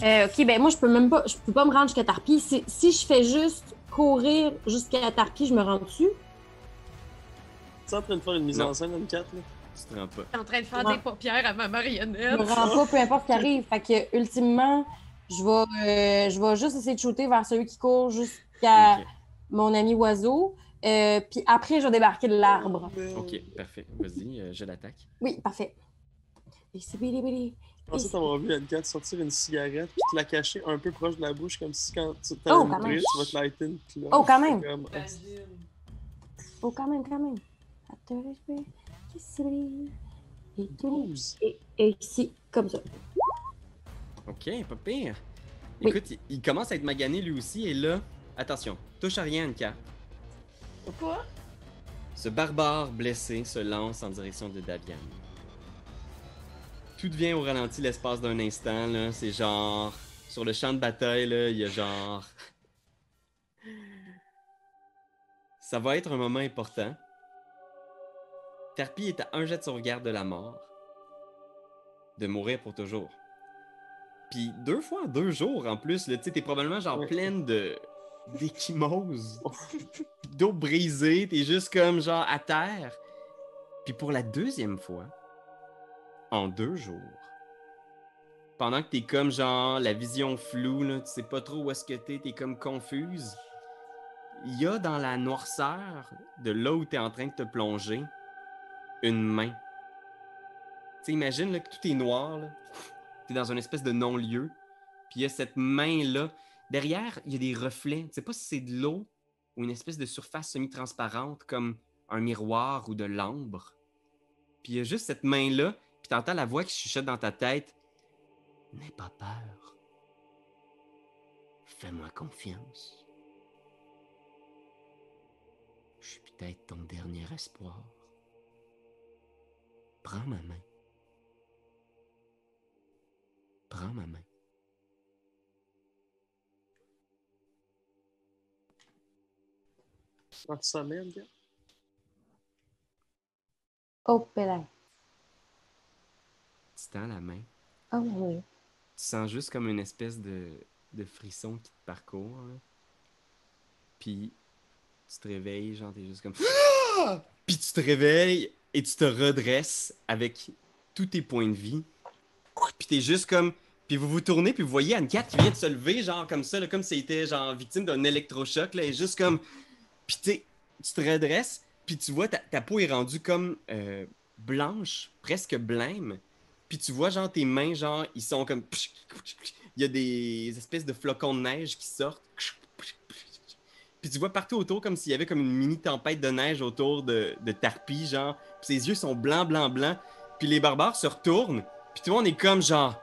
Euh, ok, ben moi, je peux même pas. Je peux pas me rendre jusqu'à Tarpi. Si, si je fais juste courir jusqu'à Tarpi, je me rends dessus? Tu es en train de faire une mise Non. en scène, M4, là? Tu te rends pas. T'es en train de faire Ouais. des paupières à ma Je marionnette. me rends pas, peu importe ce qui arrive. Fait que, ultimement, je vais, euh, je vais juste essayer de shooter vers celui qui court jusqu'à mon ami oiseau. Euh, puis après, je vais débarquer de l'arbre. ok, parfait. Vas-y, euh, je l'attaque. Oui, parfait. Et c'est bili bili. Je pensais t'avoir vu M4 sortir une cigarette puis te la cacher un peu proche de la bouche, comme si quand tu Oh, même. brise, tu vas te lighter une clope. Oh, quand même. Comme, ah, Oh, quand même, quand même. Et. Douze. Et, et ici, comme ça. Ok, pas pire. Oui. Écoute, il, il commence à être magané lui aussi, et là, attention, touche à rien, Anka. Pourquoi? Ce barbare blessé se lance en direction de Davian. Tout devient au ralenti l'espace d'un instant, là. C'est genre. Sur le champ de bataille, là, il y a genre. Ça va être un moment important. Tarpi est à un jet de sauvegarde de la mort. De mourir pour toujours. Puis deux fois en deux jours en plus, tu t'es probablement genre Ouais. pleine de d'échymoses, d'eau brisée, t'es juste comme genre à terre. Puis pour la deuxième fois, en deux jours, pendant que t'es comme genre la vision floue, là, tu sais pas trop où est-ce que t'es, t'es comme confuse, il y a dans la noirceur de là où t'es en train de te plonger une main. Tu imagine que tout est noir, là. t'es dans une espèce de non-lieu, puis il y a cette main-là. Derrière, il y a des reflets. Tu sais pas si c'est de l'eau ou une espèce de surface semi-transparente comme un miroir ou de l'ambre. Puis il y a juste cette main-là, puis t'entends la voix qui chuchote dans ta tête. N'aie pas peur. Fais-moi confiance. Je suis peut-être ton dernier espoir. Prends ma main. Prends ma main. Quand tu sommeilles, M4? Oh, pélin. Tu tends la main. Oh, mon Dieu. Tu sens juste comme une espèce de, de frisson qui te parcourt. là. Puis tu te réveilles, genre t'es juste comme. Ah! Puis tu te réveilles et tu te redresses avec tous tes points de vie. Puis t'es juste comme. Puis vous vous tournez, puis vous voyez Anne-Cat qui vient de se lever, genre comme ça, là, comme si elle était genre victime d'un électrochoc. Là, et juste comme. Puis t'es- tu te redresses, puis tu vois ta, ta peau est rendue comme euh, blanche, presque blême. Puis tu vois, genre, tes mains, genre, ils sont comme. Il y a des espèces de flocons de neige qui sortent. Puis tu vois partout autour comme s'il y avait comme une mini tempête de neige autour de, de Tarpi, genre. Puis ses yeux sont blancs, blancs, blancs. Puis les barbares se retournent. Puis tout le monde est comme genre.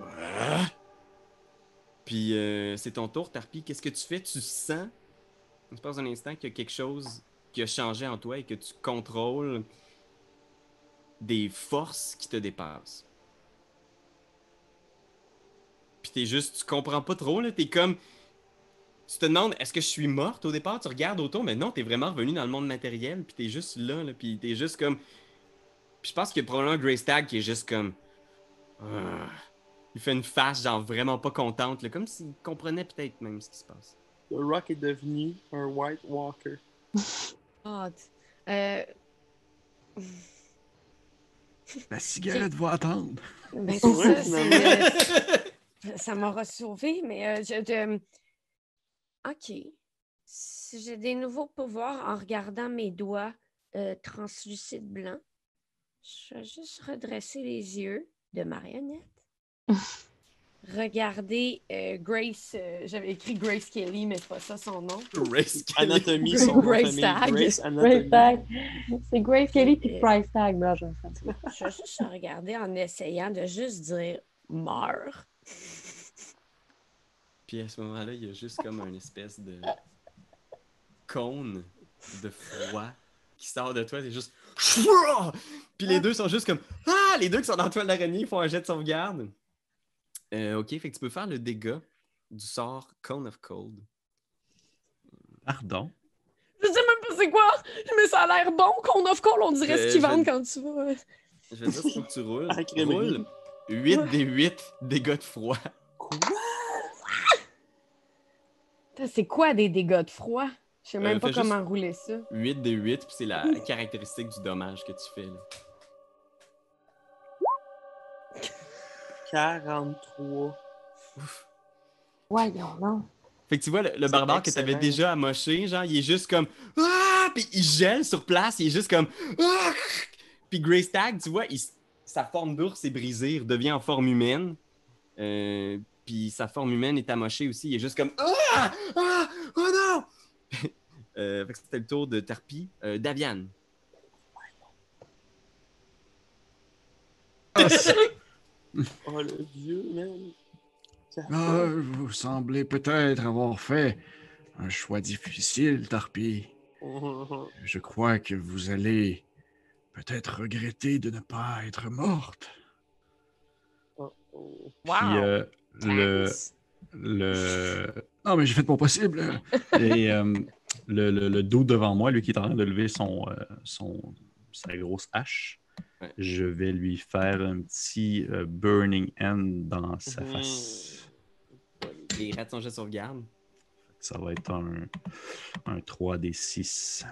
Ah! Puis euh, c'est ton tour, Tarpi. Qu'est-ce que tu fais? Tu sens, il se passe un instant, qu'il y a quelque chose qui a changé en toi et que tu contrôles des forces qui te dépassent. Puis t'es juste, tu comprends pas trop, là. T'es comme. Tu te demandes, est-ce que je suis morte au départ? Tu regardes autour, mais non, t'es vraiment revenu dans le monde matériel, puis t'es juste là, là, puis t'es juste comme. Puis je pense qu'il y a probablement Grace Tag qui est juste comme. Ah. Il fait une face, genre vraiment pas contente, là, comme s'il comprenait peut-être même ce qui se passe. Le Rock est devenu un White Walker. Oh, t- euh, La cigarette va attendre. ben, c'est Ouais, ça, euh, ça m'aura sauvé, mais euh, je, je- OK. Si j'ai des nouveaux pouvoirs en regardant mes doigts euh, translucides blancs, je vais juste redresser les yeux de marionnette. Regarder euh, Grace. euh, J'avais écrit Grace Kelly, mais c'est pas ça son nom. Grace Kelly. Anatomie, son Grace. Tag. Grace Grace. Tag. C'est Grace Kelly puis Price Tag, là, je Je vais juste regarder en essayant de juste dire meurs. Puis à ce moment-là, il y a juste comme une espèce de cône de froid qui sort de toi. C'est juste. Puis les deux sont juste comme. Ah! Les deux qui sont dans la toile d'araignée font un jet de sauvegarde. Euh, ok, fait que tu peux faire le dégât du sort Cone of Cold. Pardon? Je sais même pas c'est quoi, mais ça a l'air bon qu'on offre call, on dirait Euh, ce qu'ils vendent quand tu vas. Je vais dire, faut que tu roules. Roule 8 des 8 dégâts de froid. Quoi? C'est quoi des dégâts de froid? Je sais même Euh, pas fais juste- comment rouler ça. 8 de 8, puis c'est la caractéristique du dommage que tu fais. Là. 43. Voyons, non. Fait que tu vois, le, barbare que t'avais excellent. déjà amoché, genre, il est juste comme Ah! Puis il gèle sur place, il est juste comme Ah! Puis Greystag, tu vois, il sa forme d'ours est brisée, il redevient en forme humaine. Euh, puis sa forme humaine est amochée aussi, il est juste comme Ah! Ah! Oh non! euh, fait que c'était le tour de Tarpi. Euh, Daviane. Ah, c'est- Oh le vieux, man. ah, vous semblez peut-être avoir fait un choix difficile, Tarpi. Je crois que vous allez peut-être regretter de ne pas être morte. Oh, oh. Wow! Puis euh, le, le, Non, mais j'ai fait mon possible. et, euh, le, le, le dos devant moi, lui qui est en train de lever son, euh, son, sa grosse hache, Ouais. je vais lui faire un petit euh, Burning Hand dans sa Mhm. face. Les rats sont juste sauvegarde. Ça va être un, un 3d6.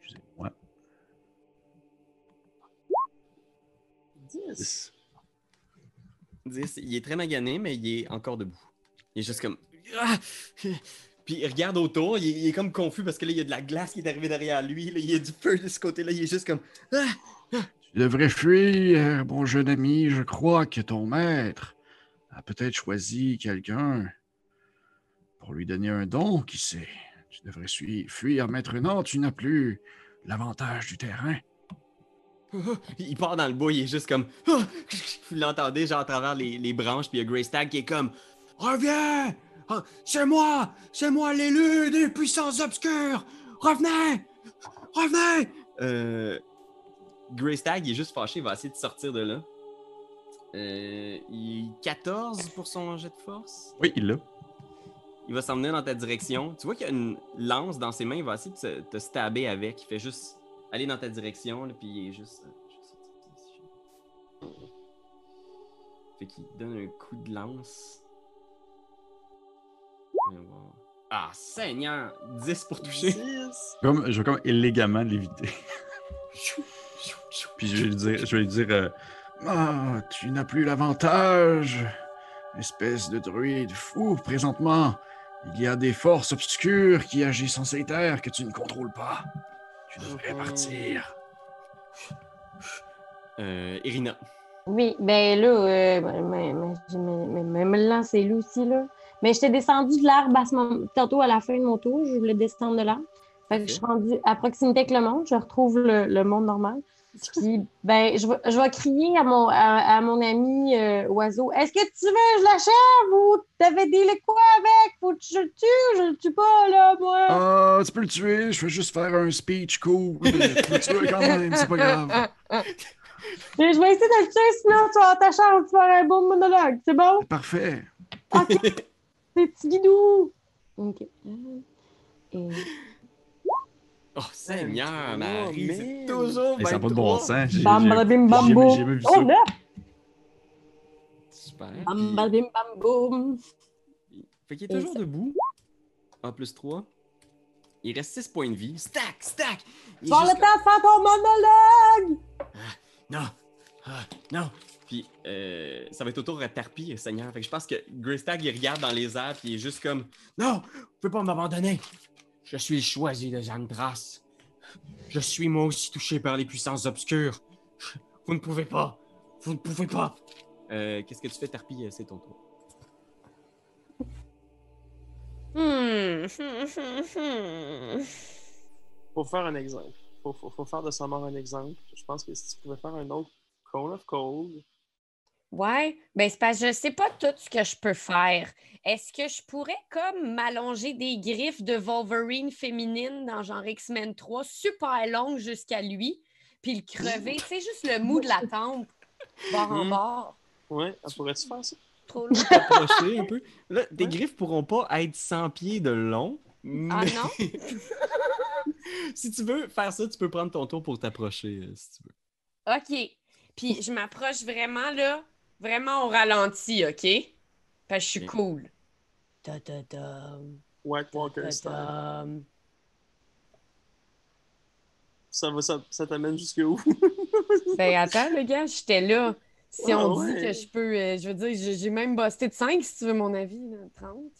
Excusez-moi. 10. 10. Il est très magané, mais il est encore debout. Il est juste comme. Ah! Puis il regarde autour, il est, comme confus parce que là, il y a de la glace qui est arrivée derrière lui. Là, il y a du feu de ce côté-là. Il est juste comme. Ah! Tu devrais fuir, mon jeune ami. Je crois que ton maître a peut-être choisi quelqu'un pour lui donner un don, qui sait. Tu devrais fuir maintenant. Tu n'as plus l'avantage du terrain. Il part dans le bois, il est juste comme. Vous l'entendez, genre à travers les, les branches, puis il y a Greystag qui est comme. Reviens! Ah, C'est moi! C'est moi l'élu des puissances obscures! Revenez! Revenez! Euh. Greystag, il est juste fâché, il va essayer de sortir de là. Euh, il est 14 pour son jet de force? Oui, il l'a. Il va s'emmener dans ta direction. Tu vois qu'il y a une lance dans ses mains, il va essayer de se- te stabber avec. Il fait juste aller dans ta direction, là, puis il est juste. euh. Fait qu'il donne un coup de lance. Voir. Ah, Seigneur! 10 pour toucher. 10. Comme, je vais comme élégamment l'éviter. Puis je vais lui dire, je vais lui dire euh, Ah, tu n'as plus l'avantage. Espèce de druide fou, présentement, il y a des forces obscures qui agissent en ces terres que tu ne contrôles pas. Tu devrais partir. Euh, Irina. Oui, ben là, euh, ben, mais, mais, me lancer lui aussi, là. Mais j'étais descendue de l'arbre à ce moment, tantôt à la fin de mon tour, je voulais descendre de l'arbre. Fait que je suis rendue à proximité avec le monde, je retrouve le, le monde normal. Puis, ben, je vais, je vais crier à mon, à, à mon ami euh, oiseau Est-ce que tu veux que je l'achève ou t'avais des quoi avec? Faut que je le tue Je le tue pas, là, moi. Ah, tu peux le tuer, je vais juste faire un speech cool. Tu peux le tuer quand même, c'est pas grave. Mais je vais essayer de le tuer, sinon tu vas ta chance de faire un bon monologue. C'est bon? Parfait. OK. C'est petit guidou. OK. Et... Oh, Seigneur, Oh, Marie, c'est toujours hey, ça n'a pas de bon 23. sens. J'ai Bam, j'ai- badabim, bam, boum. j'ai vu Oh, ça. neuf. Super. Bam, badabim, bam, boum. Fait qu'il est toujours debout. A plus 3. Il reste 6 points de vie. Stack, stack! Il le temps de faire ton monologue. Non! Ah, non! Puis, euh, ça va être autour à Tarpi, Seigneur. Fait que je pense que Greystag, il regarde dans les airs, puis il est juste comme Non! Vous pouvez pas m'abandonner! Je suis le choisi de Zandras. Je suis moi aussi touché par les puissances obscures. Vous ne pouvez pas! Vous ne pouvez pas! Euh, Qu'est-ce que tu fais, Tarpi? C'est ton tour. Hmm. Faut faire un exemple. Faut, faut, faut faire de sa mort un exemple. Je pense que si tu pouvais faire un autre Cone of Cold, Ouais, ben c'est parce que je sais pas tout ce que je peux faire. Est-ce que je pourrais comme m'allonger des griffes de Wolverine féminine dans genre X-Men 3, super longues jusqu'à lui, puis le crever, tu sais, juste le mou de la tempe, bord en Hmm. bord. ouais, pourrais-tu faire ça? Trop long. T'approcher un peu. Là, tes Ouais. griffes pourront pas être 100 pieds de long. Ah non? si tu veux faire ça, tu peux prendre ton tour pour t'approcher, euh, si tu veux. OK. Puis je m'approche vraiment là, vraiment au ralenti, OK? Parce que je suis cool. Da, da, da, White da, Walker style. Ça, va, ça, ça t'amène jusqu'où? Ben attends, le gars, j'étais là. Si Ah, on dit ouais. que je peux, euh, je veux dire, j'ai même busté de 5 si tu veux mon avis, là, 30.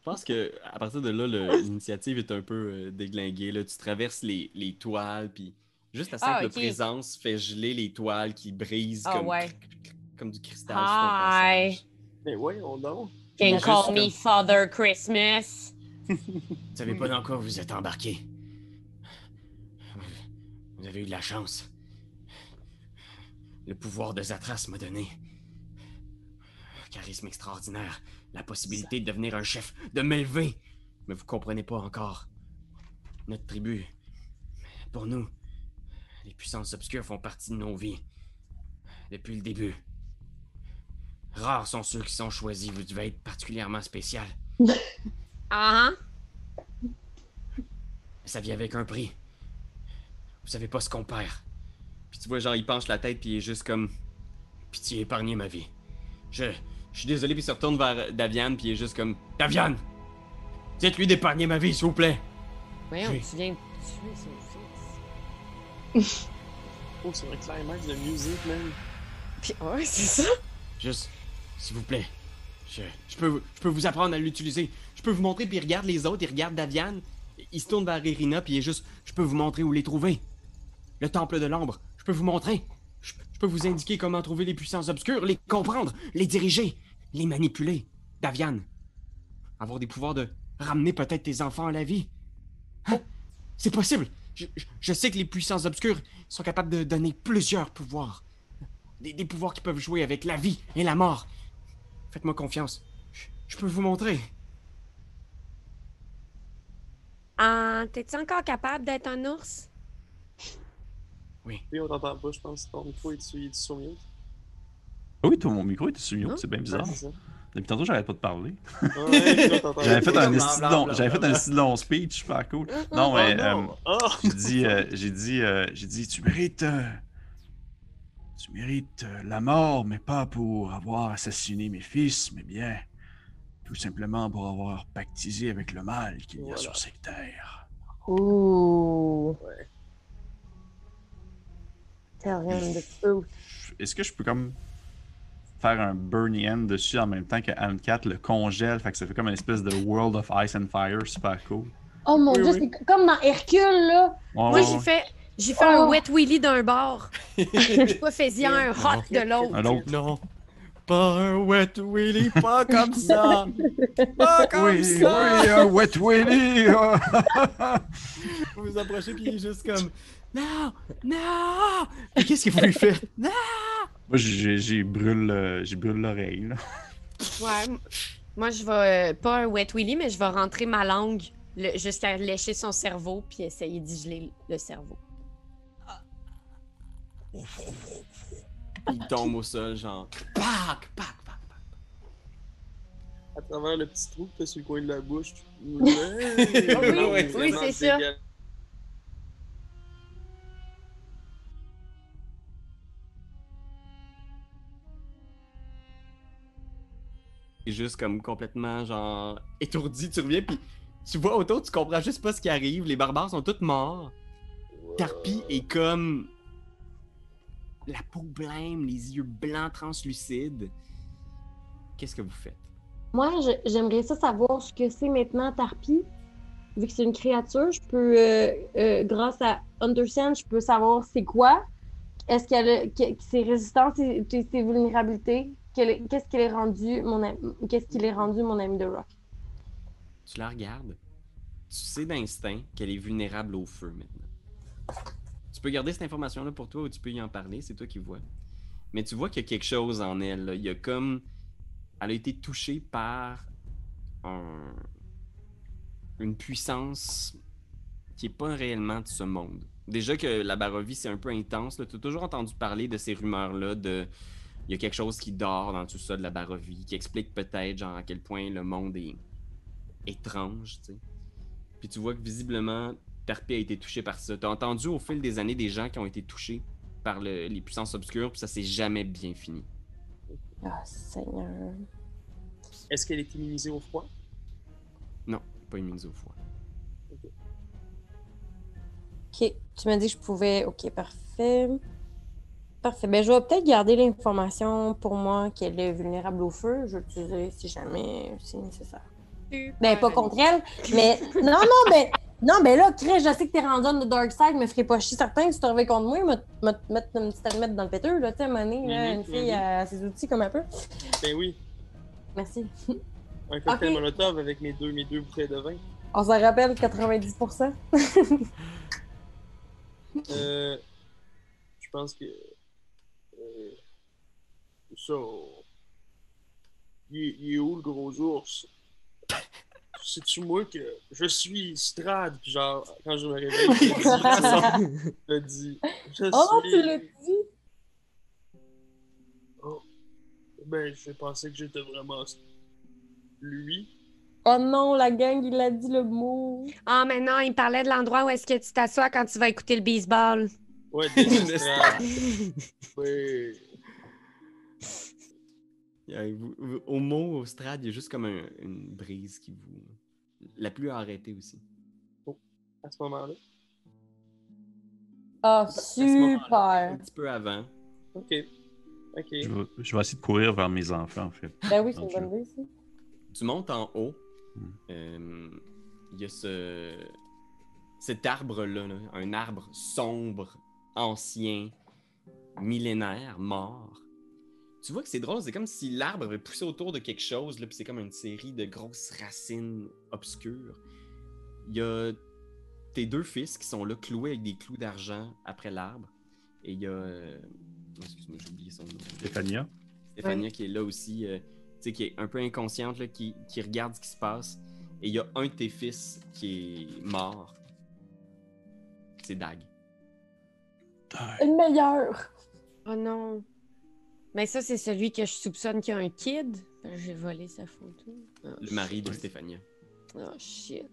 Je pense que à partir de là, l'initiative est un peu euh, déglinguée. Là. Tu traverses les, les toiles, puis juste la simple Ah, présence fait geler les toiles qui brisent Ah, comme, ouais. Comme du cristal. Hi. Mais voyons donc. Can call me comme- Father Christmas? Vous savez pas dans quoi vous êtes embarqué. Vous avez eu de la chance. Le pouvoir de Zatras m'a donné un charisme extraordinaire, la possibilité de devenir un chef, de m'élever. Mais vous comprenez pas encore. Notre tribu, pour nous, les puissances obscures font partie de nos vies. Depuis le début. Rares sont ceux qui sont choisis. Vous devez être particulièrement spécial. Ah, Ça vient avec un prix. Vous savez pas ce qu'on perd. Puis tu vois, genre, il penche la tête, puis il est juste comme. Pitié, épargnez ma vie. Je. Je suis désolé, puis il se retourne vers Daviane, puis il est juste comme. Daviane! Dites-lui d'épargner ma vie, s'il vous plaît! voyons, Oui. tu viens de tuer son fils. Oh, c'est un climax de musique, man. Puis, ouais, c'est ça. Juste, s'il vous plaît. Je, peux, vous apprendre à l'utiliser. Je peux vous montrer, puis il regarde les autres, il regarde Daviane. Il se tourne vers Irina, puis il est juste. Je peux vous montrer où les trouver. Le temple de l'ombre, je peux vous montrer. Je, peux vous indiquer comment trouver les puissances obscures, les comprendre, les diriger, les manipuler. Daviane, avoir des pouvoirs de ramener peut-être tes enfants à la vie. Hein? C'est possible. Je, sais que les puissances obscures sont capables de donner plusieurs pouvoirs. Des pouvoirs qui peuvent jouer avec la vie et la mort. Faites-moi confiance. Je, peux vous montrer. Ah, T'es-tu encore capable d'être un ours? Puis on t'entend pas, je pense. Ton micro est-tu est sur mute? Ah oui, toi, mon micro était sur mute, c'est bien bizarre. Ouais, c'est ça. Depuis tantôt, j'arrête pas de parler. Ouais, t'entends- J'avais fait un long- fait un de long speech, super cool. Non, mais euh, Ah! j'ai dit, euh, j'ai dit, euh, j'ai dit, tu mérites, euh, tu mérites euh, la mort, mais pas pour avoir assassiné mes fils, mais bien tout simplement pour avoir pactisé avec le mal qu'il y a Voilà. sur cette terre. Ouh. Ouais. Tell him the truth. Est-ce que je peux comme faire un Burny End dessus en même temps que Anne-Cat le congèle, fait que ça fait comme une espèce de World of Ice and Fire, super cool. Oh mon Oui, dieu, oui. c'est comme dans Hercule, là. Ouais, Moi, ouais, j'ai fait, j'ai fait un Oh. wet willy d'un bord. Toi, fais-y un hot de l'autre. Un autre. Non. Pas un wet willy, pas comme ça. Pas comme Oui, oui, ça. un wet willy. Vous vous approchez puis il est juste comme non, non. Mais qu'est-ce que vous lui faites? Non. Moi, j'ai j'ai brûle, euh, j'ai brûle l'oreille. là. Ouais. Moi, je vais, euh, pas un wet willy, mais je vais rentrer ma langue jusqu'à lécher son cerveau puis essayer d'y geler le cerveau. Il tombe au sol genre pac pac pac. pac. À travers le petit trou que t'as sur le coin de la bouche. tu- oui, oui, vraiment c'est ça. juste comme complètement genre étourdi, tu reviens puis tu vois autour, tu comprends juste pas ce qui arrive, les barbares sont tous morts. Tarpi est comme la peau blême, les yeux blancs translucides. Qu'est-ce que vous faites? Moi, j'aimerais ça savoir ce que c'est maintenant, Tarpi. Vu que c'est une créature, je peux, euh, euh, grâce à Understand, je peux savoir c'est quoi. Est-ce qu'elle que ses résistances, ses, ses- vulnérabilités, qu'est-ce qu'elle est rendu, mon qu'est-ce qu'il est rendu, mon ami de Rock? Tu la regardes. Tu sais d'instinct qu'elle est vulnérable au feu maintenant. Tu peux garder cette information-là pour toi ou tu peux y en parler, c'est toi qui vois. Mais tu vois qu'il y a quelque chose en elle. là. Il y a comme. Elle a été touchée par un- une puissance qui est pas réellement de ce monde. Déjà que la Barovie, c'est un peu intense. Tu as toujours entendu parler de ces rumeurs-là de. Il y a quelque chose qui dort dans tout ça de la Barovie, qui explique peut-être genre à quel point le monde est étrange. Puis tu vois que visiblement, Tarpi a été touché par ça. T'as entendu au fil des années des gens qui ont été touchés par le- les puissances obscures, puis ça s'est jamais bien fini. Ah, Seigneur. Est-ce qu'elle est immunisée au froid? Non, pas immunisée au froid. Ok, tu m'as dit que je pouvais. Ok, parfait. Parfait. Ben, je vais peut-être garder l'information pour moi qu'elle est vulnérable au feu. Je vais l'utiliser si jamais c'est nécessaire. Ben, pas contre elle, mais. Non, non, ben. Non, ben là, Chris, je sais que t'es rendu dans le dark side, me ferait pas chier certain que si tu reviens contre moi, me, mettre une petite allumette dans le péteux, là, tu sais, à un moment donné, là, Mhm, une fille mhm. a ses outils comme un peu. Ben oui. Merci. Un cocktail Ok. molotov avec mes deux, mes deux bouteilles de vin. On s'en rappelle 90%. Euh, je pense que. Euh, ça. Il est où le gros ours? C'est-tu moi que je suis Strad, puis genre, quand je me réveille, je le dis. Je le dis. Je Oh, suis. tu l'as dit! Oh. Ben, j'ai pensé que j'étais vraiment lui. Oh non, la gang, il a dit le mot. Ah, mais non, il parlait de l'endroit où est-ce que tu t'assois quand tu vas écouter le baseball. Ouais, des Strad. Ouais. Vous- vous- au mot, au strad, il y a juste comme un- une brise qui vous. La pluie a arrêté aussi. À ce moment-là. Ah, super! Un petit peu avant. Ok. Ok. Je vais, je vais essayer de courir vers mes enfants, en fait. Ben oui, c'est une le bonne idée, ça. Tu montes en haut. Hmm. euh, Il y a ce. Cet arbre-là, là, un arbre sombre, ancien, millénaire, mort. Tu vois que c'est drôle, c'est comme si l'arbre avait poussé autour de quelque chose, là, puis c'est comme une série de grosses racines obscures. Il y a tes deux fils qui sont là, cloués avec des clous d'argent après l'arbre. Et il y a. euh, Excuse-moi, j'ai oublié son nom. Stéphania. Stéphania qui est là aussi, euh, tu sais, qui est un peu inconsciente, là, qui, qui regarde ce qui se passe. Et il y a un de tes fils qui est mort. C'est Dag. Le meilleur! Oh non. Mais ça, c'est celui que je soupçonne qui a un kid. Ben, J'ai volé sa photo. Oh, Le mari de. Stéphania. Oh shit.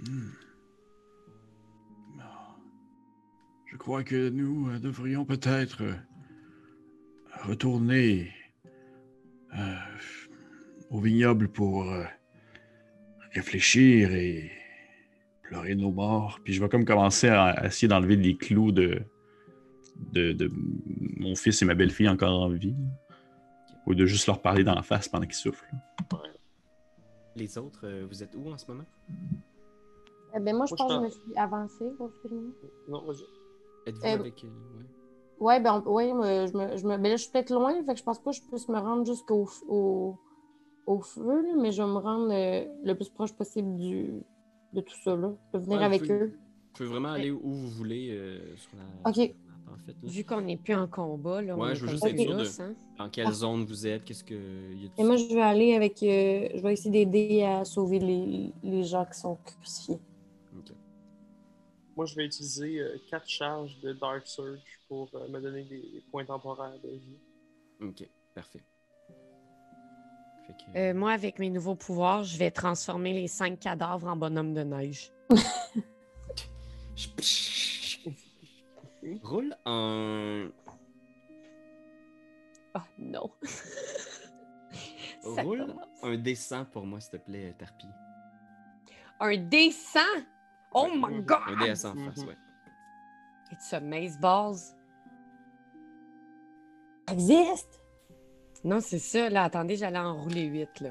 Hmm. Ah. Je crois que nous euh, devrions peut-être euh, retourner euh, au vignoble pour euh, réfléchir et pleurer nos morts. Puis je vais comme commencer à, à essayer d'enlever les clous de, de, de mon fils et ma belle-fille encore en vie. Ou de juste leur parler dans la face pendant qu'ils soufflent. Les autres, euh, vous êtes où en ce moment? Eh ben, moi, je Moi, je pense que je me suis avancée. Non, vas-y. Êtes-vous Euh, avec. euh, ouais? Ouais, ben, on- ouais, moi, je me, je me, ben là, je suis peut-être loin, fait que je pense pas que je puisse me rendre jusqu'au au, au feu, là, mais je vais me rendre euh, le plus proche possible du, de tout ça, là. Je vais venir Ouais, avec vous pouvez- eux. Vous pouvez vraiment aller où vous voulez euh, sur la. Ok. En fait, là. Vu qu'on n'est plus en combat, là, Ouais, on je est veux juste être sûr de- hein. Dans quelle zone vous êtes? Qu'est-ce que. y a Et moi, je vais aller avec. euh, je vais essayer d'aider à sauver les, les gens qui sont crucifiés. Ok. Moi, je vais utiliser euh, quatre charges de Dark Surge pour euh, me donner des, des points temporaires de vie. Ok, parfait. Que- Euh, moi, avec mes nouveaux pouvoirs, je vais transformer les cinq cadavres en bonhomme de neige. Roule un. Oh non. Roule commence. un dessin pour moi, s'il te plaît, Tarpi. Un dessin! Oh Ouais, my god! Un DS en face, ouais. It's a maze balls. Ça existe! Non, c'est ça, là. Attendez, j'allais en rouler 8, là.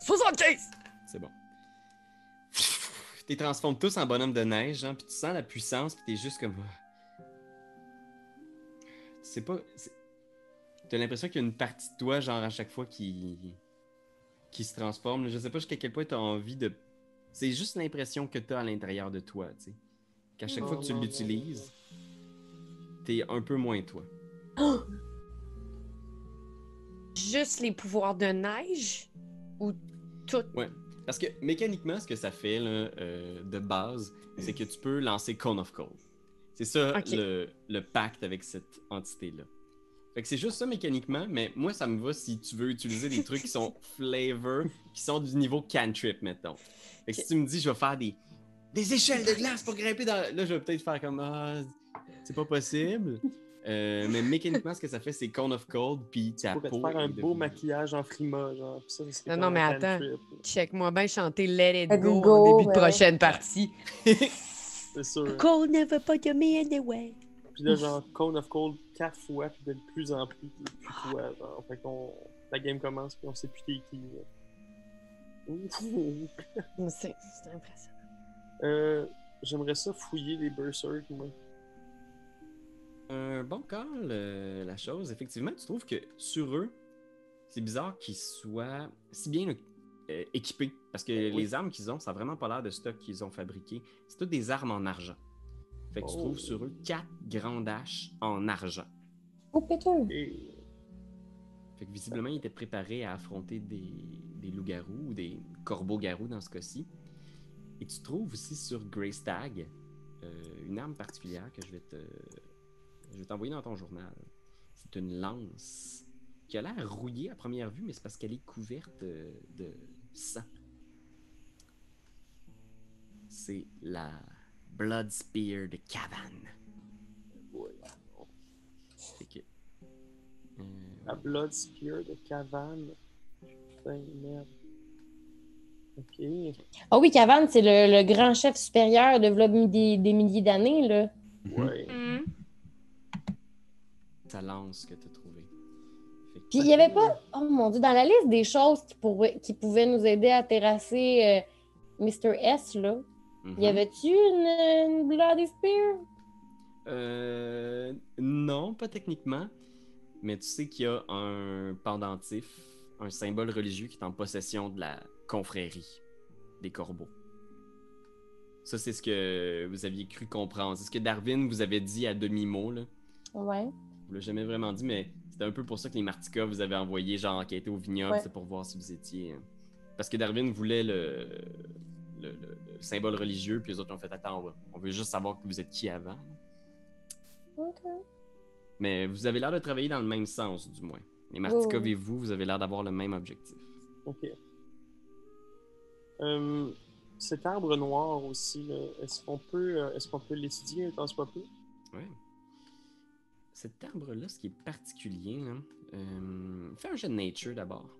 75! C'est bon. T'es transformes tous en bonhomme de neige, hein, puis tu sens la puissance, puis t'es juste comme. C'est pas. T'as l'impression qu'il y a une partie de toi, genre, à chaque fois qui. qui se transforme. Je sais pas jusqu'à quel point t'as envie de. C'est juste l'impression que t'as à l'intérieur de toi, tu sais. Qu'à chaque fois que tu l'utilises, t'es un peu moins toi. Juste les pouvoirs de neige? Ou tout? Ouais. Parce que mécaniquement, ce que ça fait là, euh, de base, c'est que tu peux lancer Cone of Cold. C'est ça le, le pacte avec cette entité-là. Fait que c'est juste ça mécaniquement, mais moi ça me va si tu veux utiliser des trucs qui sont flavor, qui sont du niveau cantrip, mettons. Fait que si tu me dis je vais faire des, des échelles de glace pour grimper dans. Là, je vais peut-être faire comme Ah, c'est pas possible. Euh, mais mécaniquement, ce que ça fait, c'est Cone of Cold, puis Tu ta peau. faire un beau maquillage en frima, genre. Ça, Non, non, mais attends. Check-moi bien chanter Let It Go, Go, en début de prochaine partie. C'est sûr. Cold never put me anyway. Puis là, genre, Cone of Cold quatre fois, puis de plus en plus, puis plus toi, genre. Fait qu'on. La game commence, puis on sait plus t'es qui. C'est c'est impressionnant. Euh, J'aimerais ça fouiller les Berserk, moi. Un bon call, euh, la chose. Effectivement, tu trouves que sur eux, c'est bizarre qu'ils soient si bien euh, équipés. Parce que Oui. les armes qu'ils ont, ça n'a vraiment pas l'air de stock qu'ils ont fabriqué. C'est toutes des armes en argent. Fait que tu Oh. trouves sur eux quatre grandes haches en argent. Oh, Peter. Et. Fait que visiblement, ils étaient préparés à affronter des, des loups-garous ou des corbeaux-garous dans ce cas-ci. Et tu trouves aussi sur Greystag euh, une arme particulière que je vais te. Je vais t'envoyer dans ton journal. C'est une lance qui a l'air rouillée à première vue, mais c'est parce qu'elle est couverte euh, de sang. C'est la Blood Spear de Cavan. Euh, La Blood Spear de Cavan. Putain, merde. Ok. Ah oui, Cavan, c'est le, le grand chef supérieur de v'là des, des milliers d'années, là. Ouais. sa lance que tu as trouvée. Puis il n'y avait pas, oh mon Dieu, dans la liste des choses qui, pourraient- qui pouvaient nous aider à terrasser euh, Mr. S, là, Mhm. y avait-tu une, une Bloody Spear? Euh, non, pas techniquement. Mais tu sais qu'il y a un pendentif, un symbole religieux qui est en possession de la confrérie des corbeaux. Ça, c'est ce que vous aviez cru comprendre. C'est ce que Darwin vous avait dit à demi-mot. Là. Ouais. Vous l'avez jamais vraiment dit, mais c'était un peu pour ça que les Martika vous avaient envoyé, genre, enquêter au vignoble, Ouais. c'est pour voir si vous étiez. euh, Parce que Darwin voulait le, le, le- le symbole religieux, puis les autres ont fait Attends, on, veut juste savoir que vous êtes qui avant. OK. Mais vous avez l'air de travailler dans le même sens, du moins. Les Martikov oui. et vous, vous avez l'air d'avoir le même objectif. Ok. Euh, cet arbre noir aussi, est-ce qu'on peut, euh, est-ce qu'on peut l'étudier un tant soit peu? Ouais. Cet arbre-là, ce qui est particulier, là, euh, fais un jeu de nature d'abord.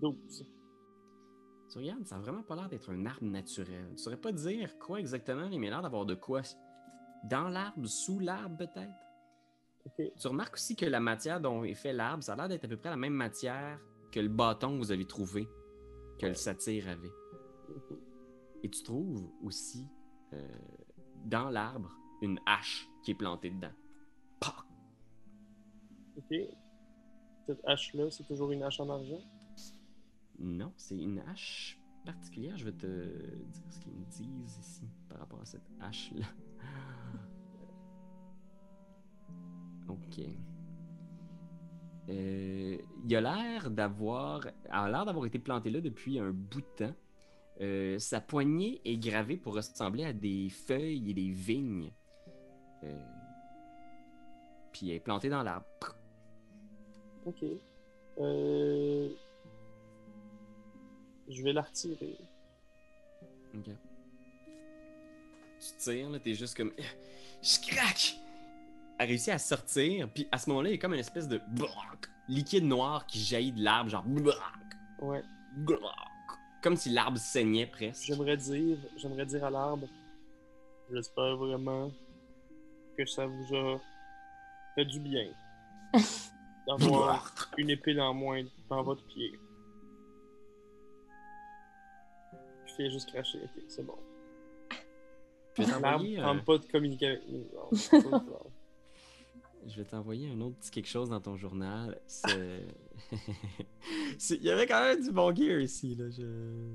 12. Tu regardes, ça n'a vraiment pas l'air d'être un arbre naturel. Tu saurais pas dire quoi exactement, mais il a l'air d'avoir de quoi. Dans l'arbre, sous l'arbre peut-être? Tu remarques aussi que la matière dont est fait l'arbre, ça a l'air d'être à peu près la même matière que le bâton que vous avez trouvé, que le satyre avait. Et tu trouves aussi euh, dans l'arbre une hache qui est plantée dedans. Pah! Ok. Cette hache-là, c'est toujours une hache en argent? Non, c'est une hache particulière. Je vais te dire ce qu'ils me disent ici par rapport à cette hache-là. Ok. Euh, il a l'air d'avoir, a l'air d'avoir été planté là depuis un bout de temps. Euh, sa poignée est gravée pour ressembler à des feuilles et des vignes. Euh, puis elle est plantée dans l'arbre. Ok. Euh... Je vais la retirer. Ok. Tu tires, là, t'es juste comme. Je craque! Elle réussit à sortir, puis à ce moment-là, il y a comme une espèce de liquide noir qui jaillit de l'arbre, genre Ouais. Comme si l'arbre saignait presque. J'aimerais dire, j'aimerais dire à l'arbre, j'espère vraiment que ça vous a fait du bien d'avoir une épée en moins dans votre pied. Je fais juste cracher, ok, c'est bon. Je vais t'envoyer tente pas de communiquer avec nous. non. Je vais t'envoyer un autre petit quelque chose dans ton journal. C'est... Il y avait quand même du bon gear ici, là. Je...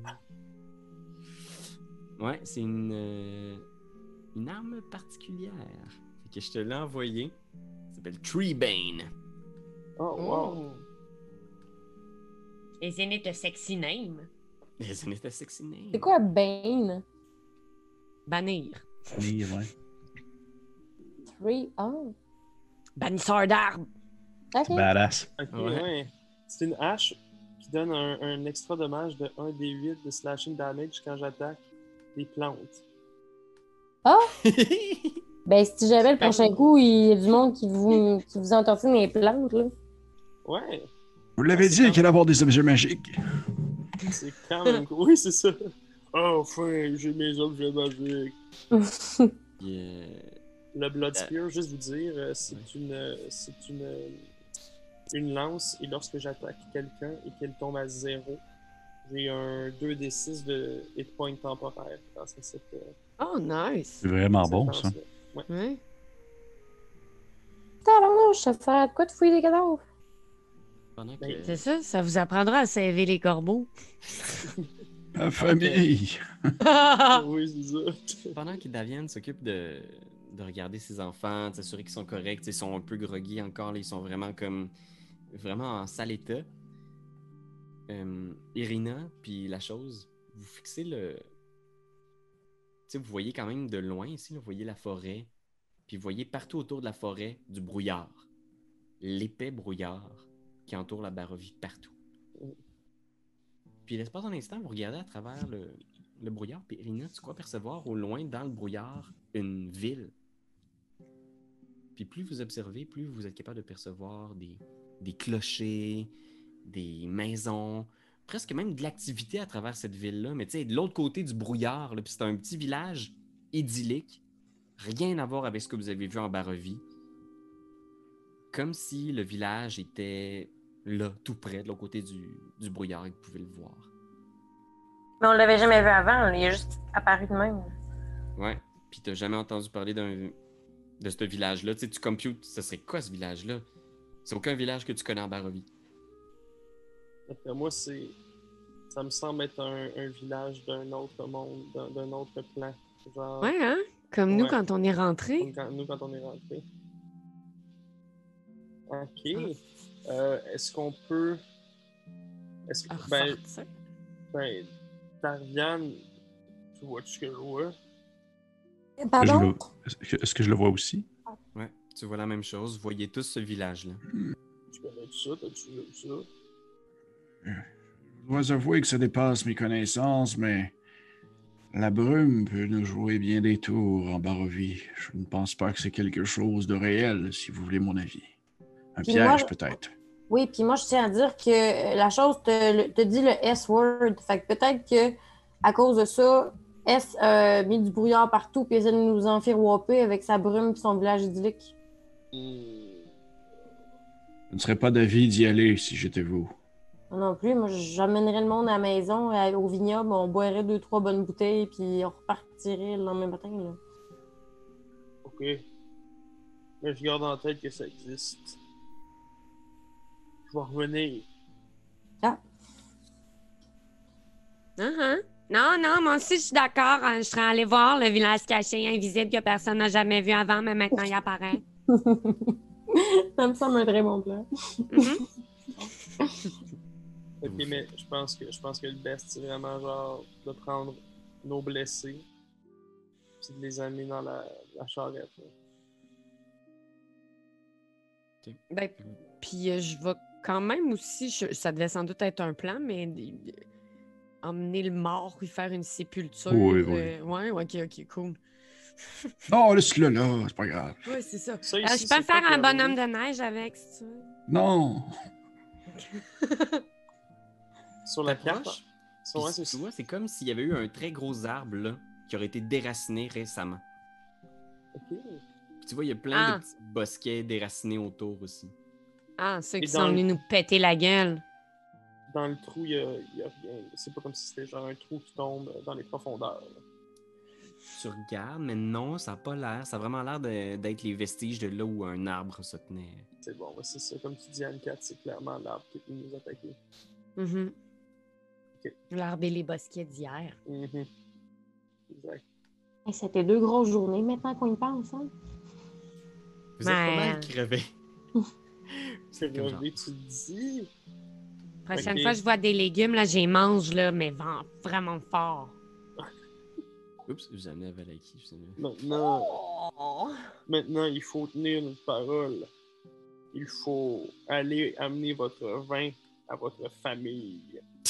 Ouais, c'est une... euh, une arme particulière. Fait que je te l'ai envoyé. Ça s'appelle Treebane. Oh, wow. Isn't it a sexy name? C'est une sexy name. C'est quoi Bane? Bannir. Mais, ouais. Three. Oh. Bannisseur d'arbre. OK. Badass. Ouais. C'est une hache qui donne un, un extra dommage de 1 des 8 de slashing damage quand j'attaque des plantes. Ben, si jamais le prochain coup, il y a du monde qui vous, qui vous entortine les plantes, là. Ouais, Vous l'avez dit qu'il allait avoir des objets magiques. c'est quand même cool. Oui, c'est ça. Oh, enfin, j'ai mes objets magiques. Euh, Le Blood Spear, juste vous dire, euh, c'est une, euh, c'est une, euh, une lance et lorsque j'attaque quelqu'un et qu'elle tombe à zéro, j'ai un 2d6 de hit point temporaire grâce à cette. euh, Oh, nice. C'est vraiment bon, ça. Ouais. Tabarnouche, ça sert à quoi de fouiller des cadavres? que, Ben, C'est ça, ça vous apprendra à sauver les corbeaux. Ma famille. Oui, c'est ça. pendant que Davian s'occupe de, de regarder ses enfants, de s'assurer qu'ils sont corrects, ils sont un peu groggy encore, là, ils sont vraiment comme vraiment en sale état. Euh, Irina, puis la chose, vous fixez le. Tu sais, vous voyez quand même de loin ici, vous voyez la forêt, puis vous voyez partout autour de la forêt du brouillard. L'épais brouillard qui entoure la Barovie partout. Puis l'espace un instant, vous regardez à travers le, le brouillard, puis Irina, tu crois percevoir au loin dans le brouillard une ville. Puis plus vous observez, plus vous êtes capable de percevoir des, des clochers, des maisons, presque même de l'activité à travers cette ville-là. Mais tu sais, de l'autre côté du brouillard, c'est un petit village idyllique, rien à voir avec ce que vous avez vu en Barovie. Comme si le village était là, tout près, de l'autre côté du, du brouillard, et que vous pouvez le voir. Mais on l'avait jamais vu avant, il est juste apparu de même. Ouais. Puis t'as jamais entendu parler d'un de ce village-là. Tu sais, tu computes, ce serait quoi ce village-là? C'est aucun village que tu connais en Barovie. D'après moi, c'est. Ça me semble être un, un village d'un autre monde, d'un d'un autre plan. Genre, Ouais, hein? Comme nous quand on est rentré. comme quand- nous quand on est rentré. Ok. Euh, Est-ce qu'on peut. Est-ce que. À Ben, ben, Tarviane, tu vois ce que je vois? Pardon? est-ce que je le vois aussi? Tu vois la même chose. Vous voyez tous ce village-là. Tu connais ça? T'as-tu vu ça? Je dois avouer que ça dépasse mes connaissances, mais la brume peut nous jouer bien des tours en Barovie. Je ne pense pas que c'est quelque chose de réel, si vous voulez mon avis. Un Puis piège, moi- peut-être. Oui, puis moi, je tiens à dire que euh, la chose te, dit le S-word. Fait que peut-être que à cause de ça, S a mis du brouillard partout puis essaie de nous en faire whopper avec sa brume et son village idyllique. Je ne serais pas d'avis d'y aller si j'étais vous. Moi non plus, moi, j'amènerais le monde à la maison, à- au vignoble, on boirait deux, trois bonnes bouteilles puis on repartirait le lendemain matin. Là. Ok. Mais je garde en tête que ça existe. Je vais revenir. Uh-huh. Non, non, moi aussi, je suis d'accord. hein. Je serais allée voir le village caché, invisible, que personne n'a jamais vu avant, mais maintenant, il apparaît. Ça me semble un très bon plan. Mhm. Ok, mais je pense que je pense que le best, c'est vraiment genre de prendre nos blessés puis de les amener dans la, la charrette. là. Ben, puis euh, je vais quand même aussi, je- ça devait sans doute être un plan, mais emmener le mort lui faire une sépulture. Oui, oui. euh, ouais, ouais, ok, ok, cool. Non, laisse-le là, c'est pas grave. Ouais, c'est ça. Ça, Euh, ici, je peux faire un bonhomme de neige avec, si tu veux. Non! Sur la Sur, c'est tu vois, c'est comme s'il y avait eu un très gros arbre là, qui aurait été déraciné récemment. Ok. Puis tu vois, il y a plein Ah. de petits bosquets déracinés autour aussi. Ah, ceux qui sont le- venus nous péter la gueule. Dans le trou, il y a, il y a rien. C'est pas comme si c'était genre un trou qui tombe dans les profondeurs. là. Tu regardes, mais non, ça n'a pas l'air. Ça a vraiment l'air de- d'être les vestiges de là où un arbre se tenait. C'est bon, c'est ça. Comme tu dis, Anne-Cat, c'est clairement l'arbre qui est venu nous attaquer. Ok. L'arbre et les bosquets d'hier. Mhm. Exact. Hey, C'était deux grosses journées maintenant qu'on y pense. Hein? Vous êtes pas mal crevé. C'est comme relevé, tu le dis. Prochaine Ok. fois, je vois des légumes, là, j'ai mange, là, mais vraiment fort. Oups, vous amenez à Valaki. je sais pas. Maintenant, maintenant, il faut tenir notre parole. Il faut aller amener votre vin à votre famille,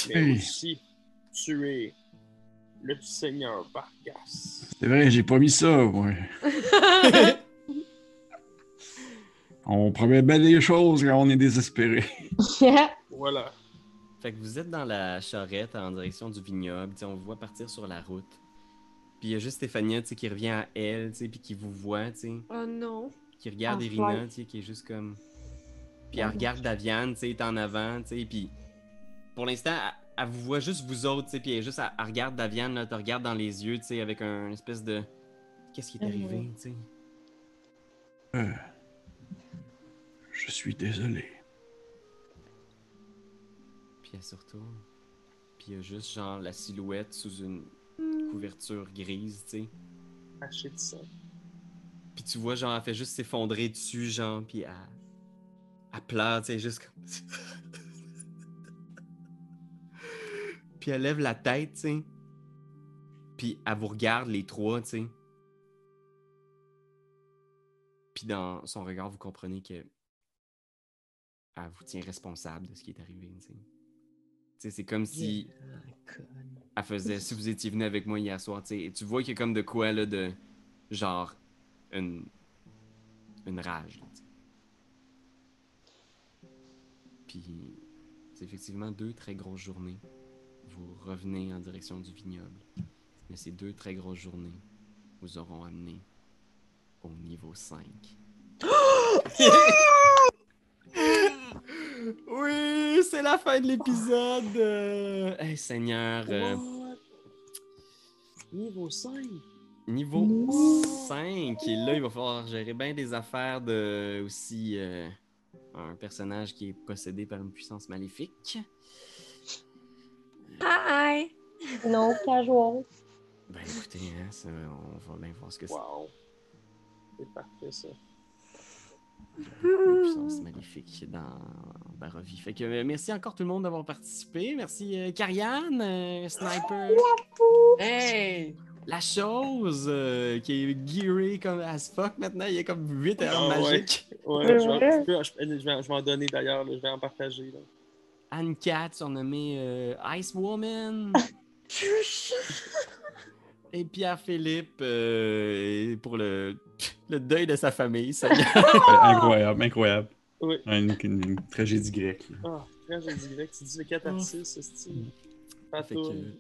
mais aussi tuer le seigneur Vargas. C'est vrai, j'ai pas mis ça, ouais. On promet bien des choses quand on est désespéré. Voilà. Fait que vous êtes dans la charrette en direction du vignoble, on vous voit partir sur la route. Puis il y a juste Stéphania, tu sais, qui revient à elle, tu sais, puis qui vous voit, tu sais, Oh non. qui regarde Ah, Irina, tu sais, qui est juste comme... Puis elle regarde Daviane, tu sais, est en avant, tu sais, puis pour l'instant, elle, elle vous voit juste vous autres, tu sais, puis elle est juste, elle, elle regarde Daviane, là, te regarde dans les yeux, tu sais, avec un espèce de... Qu'est-ce qui est arrivé, tu sais? Euh, je suis désolé. Puis elle se retourne. Puis il y a juste genre la silhouette sous une couverture grise, tu sais. Haché de sang. Puis tu vois, genre, elle fait juste s'effondrer dessus, genre, puis elle, elle pleure, tu sais, juste comme... puis elle lève la tête, tu sais. Puis elle vous regarde, les trois, tu sais. Puis dans son regard, vous comprenez que... Elle vous tient responsable de ce qui est arrivé, tu sais. Tu sais, c'est comme si... Elle faisait, si vous étiez venu avec moi hier soir, tu sais, et tu vois qu'il y a comme de quoi, là, de... Genre, une, une rage. Là, tu sais. Puis, c'est effectivement deux très grosses journées. Vous revenez en direction du vignoble. Mais ces deux très grosses journées vous auront amené au niveau 5. oui, c'est la fin de l'épisode. Euh, Hey Seigneur. euh, What? Niveau 5. Niveau 5, et là, il va falloir gérer bien des affaires de aussi euh, un personnage qui est possédé par une puissance maléfique. Hi! Non, casual. Ben écoutez, hein, ça, on va bien voir ce que c'est. Wow. C'est parfait, ça. Une puissance maléfique dans Barovie. Fait que euh, merci encore tout le monde d'avoir participé. Merci euh, Karianne, euh, Sniper. Hey! La chose euh, qui est gearé comme as fuck maintenant, il est comme 8 heures ouais. magiques. Ouais, je vais, je, peux- je- je vais, je vais en donner d'ailleurs, je vais en partager. Là. Anne Cat, surnommée euh, Ice Woman. Et Pierre-Philippe euh, pour le, le deuil de sa famille. Ça est. incroyable, incroyable. Oui. Une, une- une tragédie grecque. Ah, tragédie grecque, tu dis le catharsis, ce style. Pas Fait que,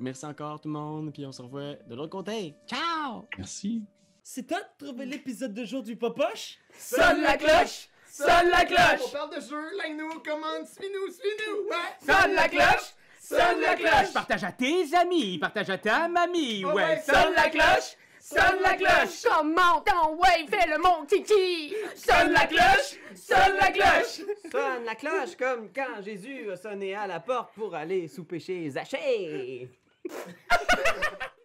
merci encore tout le monde, puis on se revoit de l'autre côté. Ciao! Merci. C'est toi de trouver l'épisode de jour du Popoche? Sonne la cloche! Sonne la cloche! On parle de jeu, like-nous, commande, suis-nous, suis-nous, ouais! Sonne la cloche! Sonne la cloche! Partage à tes amis, partage à ta mamie, ouais! sonne la cloche! Sonne la cloche! Comment ton ouais, fais le mon kiki! Sonne la cloche! Sonne la cloche! Sonne la cloche comme quand Jésus a sonné à la porte pour aller sous péché Zachée.